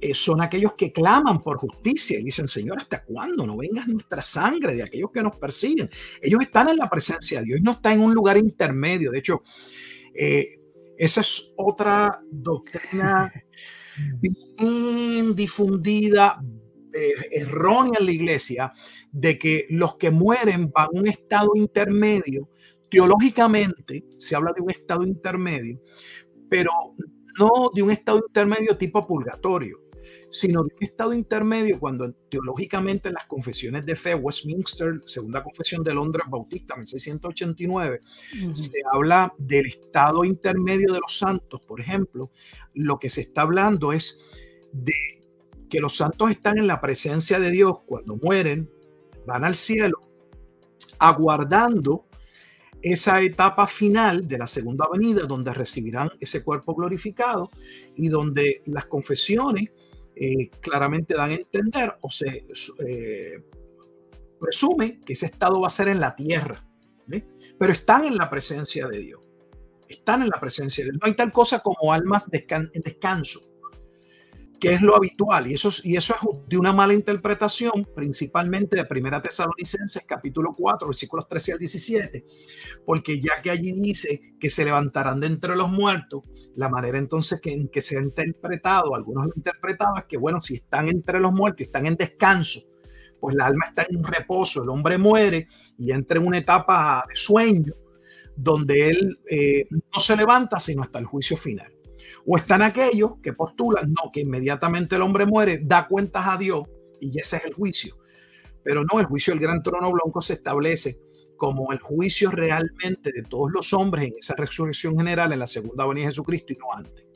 eh, son aquellos que claman por justicia y dicen, Señor, ¿hasta cuándo? No vengas nuestra sangre de aquellos que nos persiguen. Ellos están en la presencia de Dios, no están en un lugar intermedio. De hecho, eh, esa es otra doctrina bien difundida, eh, errónea en la iglesia de que los que mueren van a un estado intermedio. Teológicamente se habla de un estado intermedio, pero no de un estado intermedio tipo purgatorio, sino de un estado intermedio cuando teológicamente en las confesiones de fe, Westminster, segunda confesión de Londres Bautista, 1689, se habla del estado intermedio de los santos, por ejemplo, lo que se está hablando es de que los santos están en la presencia de Dios cuando mueren, van al cielo, aguardando esa etapa final de la segunda venida, donde recibirán ese cuerpo glorificado y donde las confesiones eh, claramente dan a entender o se eh, que ese estado va a ser en la tierra, pero están en la presencia de Dios. Están en la presencia de Dios. No hay tal cosa como almas en descanso que es lo habitual, y eso, y eso es de una mala interpretación, principalmente de Primera Tesalonicenses, capítulo 4, versículos 13 al 17, porque ya que allí dice que se levantarán de entre los muertos, la manera entonces que, en que se ha interpretado, algunos lo han interpretado, es que, bueno, si están entre los muertos y están en descanso, pues la alma está en un reposo, el hombre muere y entra en una etapa de sueño, donde él eh, no se levanta sino hasta el juicio final. O están aquellos que postulan, no, que inmediatamente el hombre muere, da cuentas a Dios y ese es el juicio. Pero no, el juicio del gran trono blanco se establece como el juicio realmente de todos los hombres en esa resurrección general en la segunda venida de Jesucristo y no antes.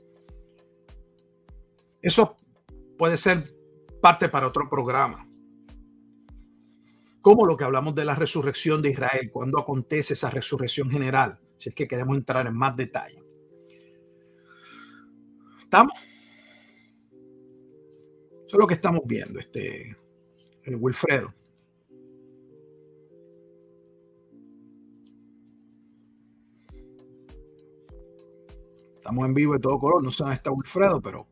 Eso puede ser parte para otro programa. Como lo que hablamos de la resurrección de Israel, cuando acontece esa resurrección general, si es que queremos entrar en más detalle. ¿Estamos? Eso es lo que estamos viendo, este, el Wilfredo. Estamos en vivo de todo color, no sé dónde está Wilfredo, pero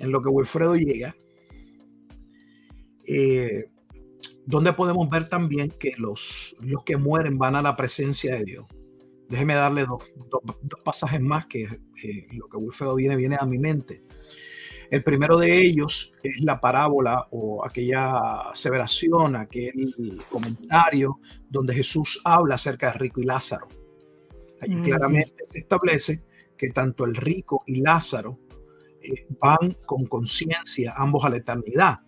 en lo que Wilfredo llega, eh, donde podemos ver también que los, los que mueren van a la presencia de Dios. Déjeme darle dos, pasajes más que eh, lo que Wilfredo viene, viene a mi mente. El primero de ellos es la parábola o aquella aseveración, aquel comentario donde Jesús habla acerca de rico y Lázaro. Allí claramente se establece que tanto el rico y Lázaro eh, van con conciencia ambos a la eternidad.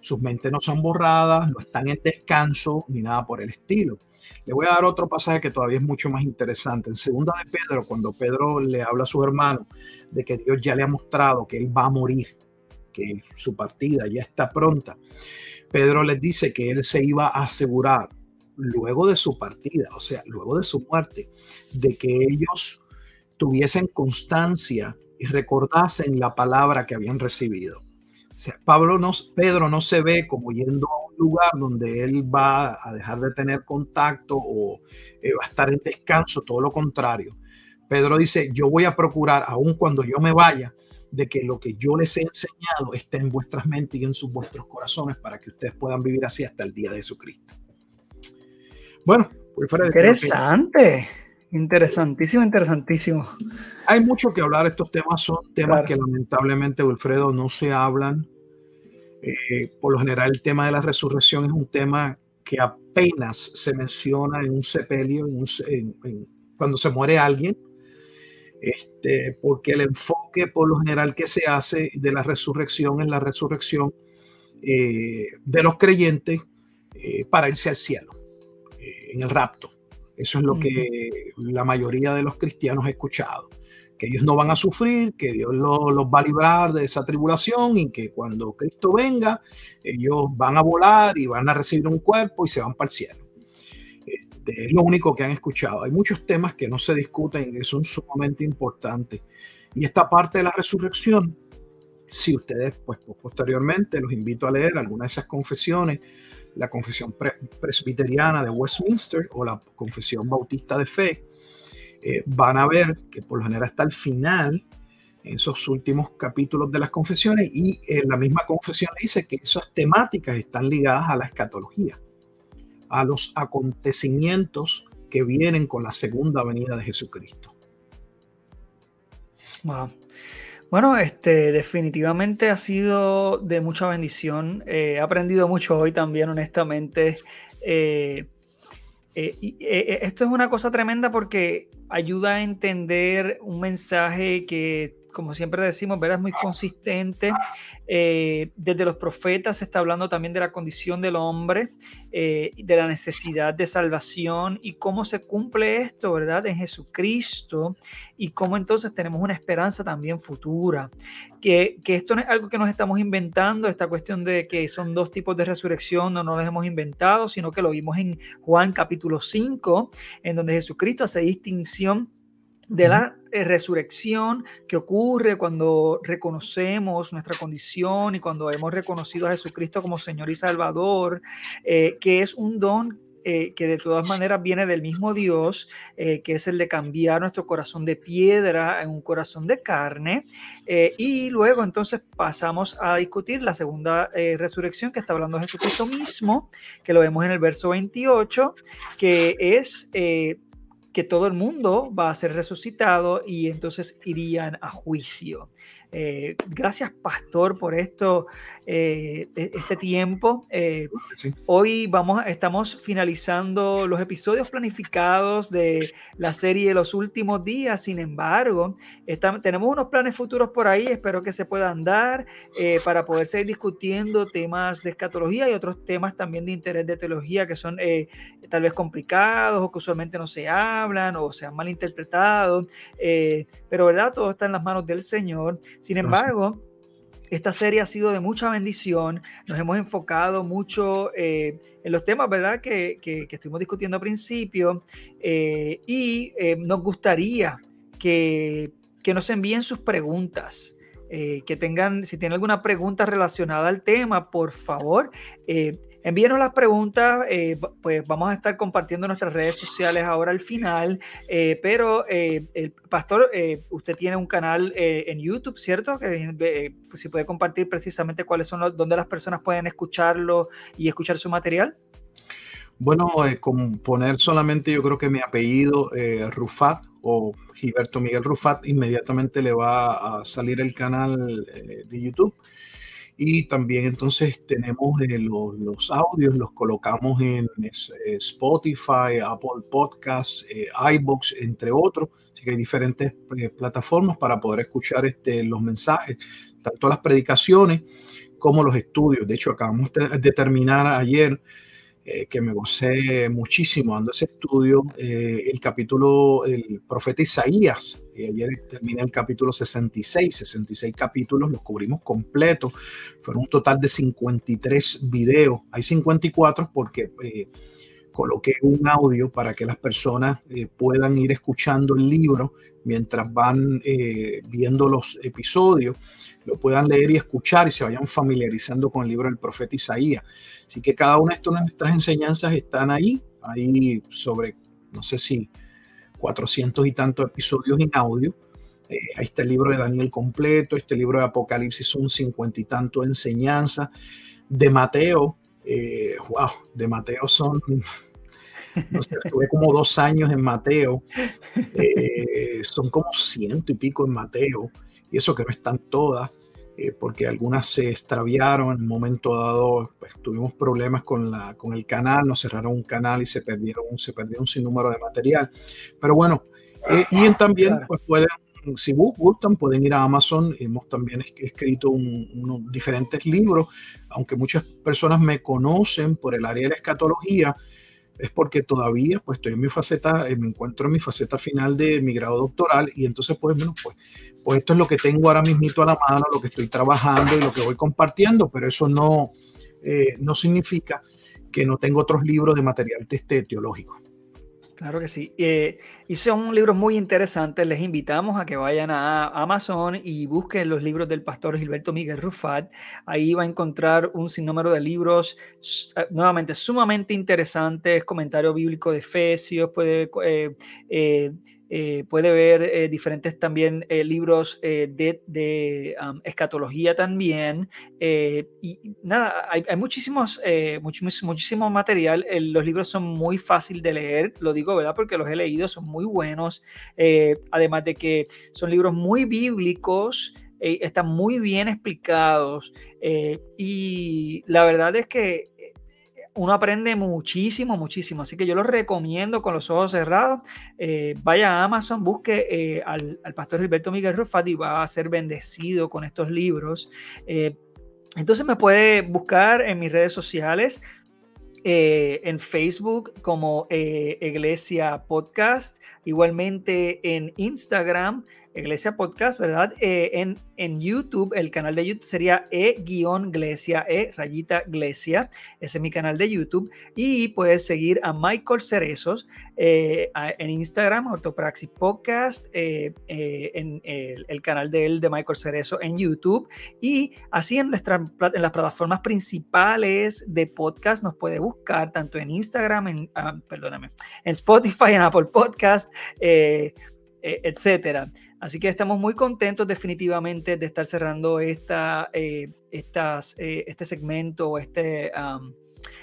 Sus mentes no son borradas, no están en descanso ni nada por el estilo. Le voy a dar otro pasaje que todavía es mucho más interesante. En segunda de Pedro, cuando Pedro le habla a su hermano de que Dios ya le ha mostrado que él va a morir, que su partida ya está pronta, Pedro les dice que él se iba a asegurar luego de su partida, o sea, luego de su muerte, de que ellos tuviesen constancia y recordasen la palabra que habían recibido. Pablo no, Pedro no se ve como yendo a un lugar donde él va a dejar de tener contacto o eh, va a estar en descanso, todo lo contrario. Pedro dice, yo voy a procurar, aun cuando yo me vaya, de que lo que yo les he enseñado esté en vuestras mentes y en sus vuestros corazones para que ustedes puedan vivir así hasta el día de Jesucristo. Bueno, pues fuera Interesante. Interesantísimo, interesantísimo. Hay mucho que hablar. Estos temas son temas que lamentablemente, Wilfredo, no se hablan. Eh, por lo general, el tema de la resurrección es un tema que apenas se menciona en un sepelio, cuando se muere alguien, este, porque el enfoque por lo general que se hace de la resurrección es la resurrección eh, de los creyentes eh, para irse al cielo, en el rapto. Eso es lo que la mayoría de los cristianos ha escuchado, que ellos no van a sufrir, que Dios los, va a librar de esa tribulación y que cuando Cristo venga, ellos van a volar y van a recibir un cuerpo y se van para el cielo. Este, es lo único que han escuchado. Hay muchos temas que no se discuten y que son sumamente importantes. Y esta parte de la resurrección, si ustedes, pues posteriormente, los invito a leer algunas de esas confesiones la confesión presbiteriana de Westminster o la confesión bautista de fe, eh, van a ver que por lo general está al final, en esos últimos capítulos de las confesiones, y en la misma confesión dice que esas temáticas están ligadas a la escatología, a los acontecimientos que vienen con la segunda venida de Jesucristo. Bueno, este, definitivamente ha sido de mucha bendición. Eh, he aprendido mucho hoy también, honestamente. Eh, eh, esto es una cosa tremenda porque ayuda a entender un mensaje que como siempre decimos, ¿verdad? es muy consistente. Eh, desde los profetas se está hablando también de la condición del hombre, eh, de la necesidad de salvación y cómo se cumple esto, ¿verdad? En Jesucristo y cómo entonces tenemos una esperanza también futura. Que, que esto no es algo que nos estamos inventando, esta cuestión de que son dos tipos de resurrección, no nos los hemos inventado, sino que lo vimos en Juan capítulo 5, en donde Jesucristo hace distinción de la resurrección que ocurre cuando reconocemos nuestra condición y cuando hemos reconocido a Jesucristo como Señor y Salvador, eh, que es un don que de todas maneras viene del mismo Dios, que es el de cambiar nuestro corazón de piedra en un corazón de carne. y luego entonces pasamos a discutir la segunda resurrección que está hablando Jesucristo mismo, que lo vemos en el verso 28, que es que todo el mundo va a ser resucitado y entonces irían a juicio. Eh, gracias, pastor, por esto, eh, e-, este tiempo. Eh, hoy vamos, estamos finalizando los episodios planificados de la serie Los Últimos Días. Sin embargo, tenemos unos planes futuros por ahí. Espero que se puedan dar para poder seguir discutiendo temas de escatología y otros temas también de interés de teología que son tal vez complicados o que usualmente no se hablan o se han malinterpretado. pero, ¿verdad? Todo está en las manos del Señor. Sin embargo, esta serie ha sido de mucha bendición. Nos hemos enfocado mucho eh, en los temas, ¿verdad?, que, que, estuvimos discutiendo al principio. Eh, y eh, nos gustaría que, que, nos envíen sus preguntas. que tengan, si tienen alguna pregunta relacionada al tema, por favor, Envíenos las preguntas, eh, pues vamos a estar compartiendo nuestras redes sociales ahora al final, eh, pero eh, el pastor, usted tiene un canal en YouTube, ¿cierto? Que pues, si puede compartir precisamente cuáles son los, dónde las personas pueden escucharlo y escuchar su material. Bueno, con poner solamente yo creo que mi apellido, Rufat o Gilberto Miguel Rufat, inmediatamente le va a salir el canal de YouTube y también entonces tenemos eh, los, audios, los colocamos en eh, Spotify, Apple Podcasts, eh, iBox, entre otros. Así que hay diferentes plataformas para poder escuchar este, los mensajes, tanto las predicaciones como los estudios. De hecho, acabamos de terminar ayer eh, que me gocé muchísimo dando ese estudio, eh, el capítulo, el profeta Isaías, ayer terminé el capítulo 66, 66 capítulos, los cubrimos completos, fueron un total de 53 videos, hay 54 porque... Eh, coloqué un audio para que las personas puedan ir escuchando el libro mientras van viendo los episodios lo puedan leer y escuchar y se vayan familiarizando con el libro del profeta Isaías. Así que cada una de nuestras enseñanzas están ahí, ahí sobre, no sé si 400 y tantos episodios en audio. Eh, ahí está el libro de Daniel completo, este libro de Apocalipsis son cincuenta y tantos enseñanzas. De Mateo, eh, wow, de Mateo son, estuve como dos años en Mateo, eh, son como ciento y pico en Mateo y eso que no están todas, eh, porque algunas se extraviaron en un momento dado, pues, tuvimos problemas con, la, con el canal, nos cerraron un canal y se perdieron, se perdieron un sinnúmero de material. Pero bueno, eh, y también pues pueden, si gustan, pueden ir a Amazon. Hemos también escrito unos diferentes libros, aunque muchas personas me conocen por el área de la escatología, es porque todavía pues estoy en mi faceta, eh, me encuentro en mi faceta final de mi grado doctoral y entonces pues, bueno, pues, pues esto es lo que tengo ahora mismito a la mano, lo que estoy trabajando y lo que voy compartiendo, pero eso no, eh, no significa que no tengo otros libros de material teológico. Claro que sí. Eh, y son libros muy interesantes. Les invitamos a que vayan a Amazon y busquen los libros del pastor Gilberto Miguel Rufat. Ahí va a encontrar un sinnúmero de libros eh, nuevamente sumamente interesantes, comentario bíblico de Efesios, puede eh, eh, puede ver eh, diferentes también eh, libros de, escatología también. y nada, hay, muchísimos, muchísimo, muchísimo material. los libros son muy fácil de leer, lo digo, ¿verdad? Porque los he leído, son muy buenos. además de que son libros muy bíblicos. están muy bien explicados y la verdad es que uno aprende muchísimo, muchísimo. Así que yo lo recomiendo con los ojos cerrados. Eh, vaya a Amazon, busque eh, al, pastor Gilberto Miguel Rufat y va a ser bendecido con estos libros. Eh, entonces me puede buscar en mis redes sociales. en Facebook como Iglesia Podcast, igualmente en Instagram Iglesia Podcast, ¿verdad? Eh, en, en YouTube, el canal de YouTube sería E-Glesia, E rayita Glesia. Ese es mi canal de YouTube. Y puedes seguir a Michael Cerezos eh, en Instagram, Ortopraxis Podcast, eh, en el, canal de él de Michael Cerezo en YouTube. Y así en, en las plataformas principales de podcast nos puede buscar tanto en Instagram, en, ah, perdóname, en Spotify, en Apple Podcast, etcétera. Así que estamos muy contentos definitivamente de estar cerrando esta, eh, estas, eh, este segmento este,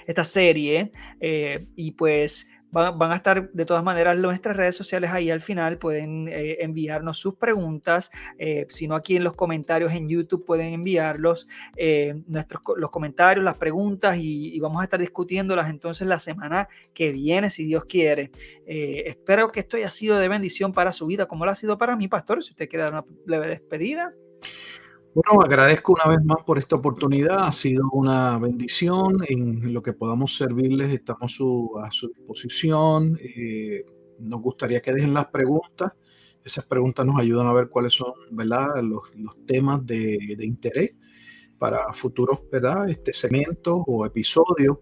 esta serie. Eh, y pues Van, a estar de todas maneras nuestras redes sociales ahí al final. Pueden eh, enviarnos sus preguntas. Eh, si no, aquí en los comentarios en YouTube pueden enviarlos. Eh, nuestros, los comentarios, las preguntas y, vamos a estar discutiéndolas entonces la semana que viene, si Dios quiere. espero que esto haya sido de bendición para su vida, como lo ha sido para mí, pastor. Si usted quiere dar una leve despedida. Bueno, agradezco una vez más por esta oportunidad. Ha sido una bendición en lo que podamos servirles. Estamos a su disposición. Eh, nos gustaría que dejen las preguntas. Esas preguntas nos ayudan a ver cuáles son ¿verdad? Los, temas de, interés para futuros ¿verdad? Este, segmentos o episodios.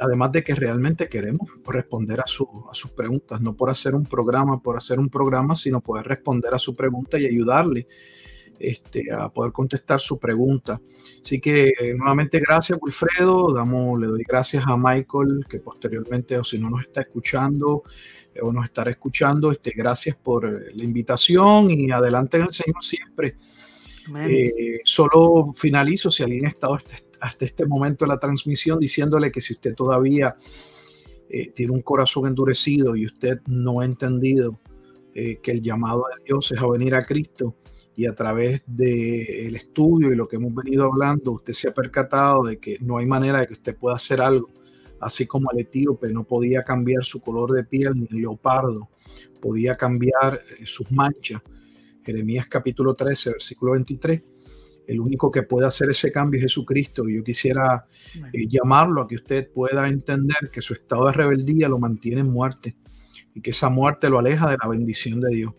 Además de que realmente queremos responder a, a sus preguntas, no por hacer un programa, por hacer un programa, sino poder responder a su pregunta y ayudarle este, a poder contestar su pregunta. Así que eh, nuevamente gracias Wilfredo, damos, le doy gracias a Michael que posteriormente o si no nos está escuchando eh, o nos estará escuchando, este, gracias por eh, la invitación y adelante en el Señor siempre. solo finalizo si alguien ha estado hasta, hasta, este momento de la transmisión diciéndole que si usted todavía tiene un corazón endurecido y usted no ha entendido que el llamado de Dios es a venir a Cristo, y a través del estudio y lo que hemos venido hablando, usted se ha percatado de que no hay manera de que usted pueda hacer algo, así como el etíope no podía cambiar su color de piel, ni el leopardo podía cambiar eh, sus manchas. Jeremías capítulo 13, versículo 23. El único que puede hacer ese cambio es Jesucristo. Y yo quisiera eh, llamarlo a que usted pueda entender que su estado de rebeldía lo mantiene en muerte y que esa muerte lo aleja de la bendición de Dios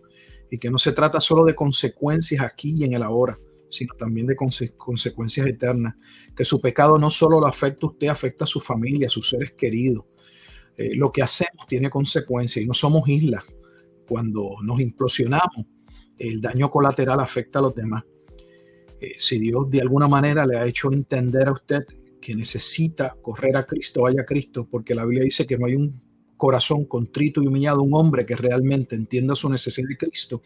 y que no se trata solo de consecuencias aquí y en el ahora, sino también de consecuencias eternas, que su pecado no solo lo afecta a usted, afecta a su familia, a sus seres queridos. Eh, lo que hacemos tiene consecuencias y no somos islas. Cuando nos implosionamos, el daño colateral afecta a los demás. Eh, si Dios de alguna manera le ha hecho entender a usted que necesita correr a Cristo, vaya a Cristo, porque la Biblia dice que no hay un corazón contrito y humillado, un hombre que realmente entienda su necesidad de Cristo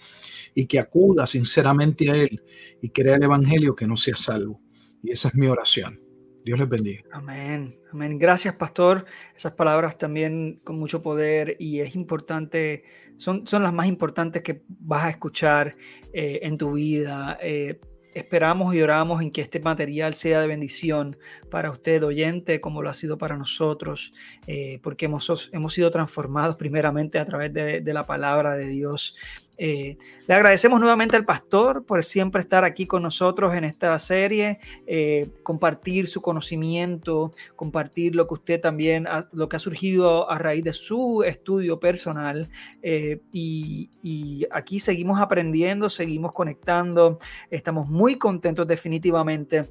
y que acuda sinceramente a Él y crea el Evangelio que no sea salvo. Y esa es mi oración. Dios les bendiga. Amén. Amén. Gracias, pastor. Esas palabras también con mucho poder y es importante, son, son las más importantes que vas a escuchar eh, en tu vida. Eh, Esperamos y oramos en que este material sea de bendición para usted, oyente, como lo ha sido para nosotros, eh, porque hemos, hemos sido transformados primeramente a través de, de la palabra de Dios. Eh, le agradecemos nuevamente al pastor por siempre estar aquí con nosotros en esta serie, eh, compartir su conocimiento, compartir lo que usted también, ha, lo que ha surgido a raíz de su estudio personal. Eh, y, y, aquí seguimos aprendiendo, seguimos conectando, estamos muy contentos definitivamente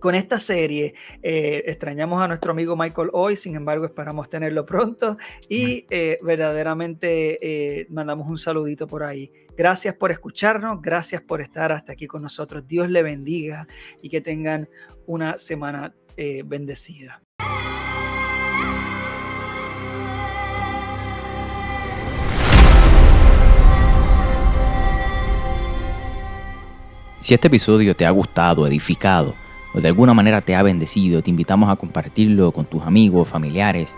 con esta serie. Eh, extrañamos a nuestro amigo Michael hoy, sin embargo esperamos tenerlo pronto y eh, verdaderamente eh, mandamos un saludito por ahí. Gracias por escucharnos, gracias por estar hasta aquí con nosotros. Dios le bendiga y que tengan una semana bendecida. Si este episodio te ha gustado, edificado, o de alguna manera te ha bendecido, te invitamos a compartirlo con tus amigos, familiares,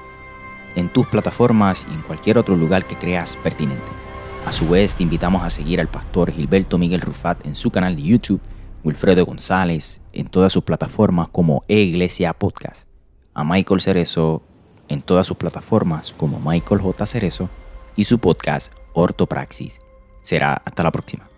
en tus plataformas y en cualquier otro lugar que creas pertinente. A su vez, te invitamos a seguir al pastor Gilberto Miguel Rufat en su canal de YouTube, Wilfredo González en todas sus plataformas como E-Iglesia Podcast, a Michael Cerezo en todas sus plataformas como Michael J. Cerezo y su podcast Ortopraxis. Será hasta la próxima.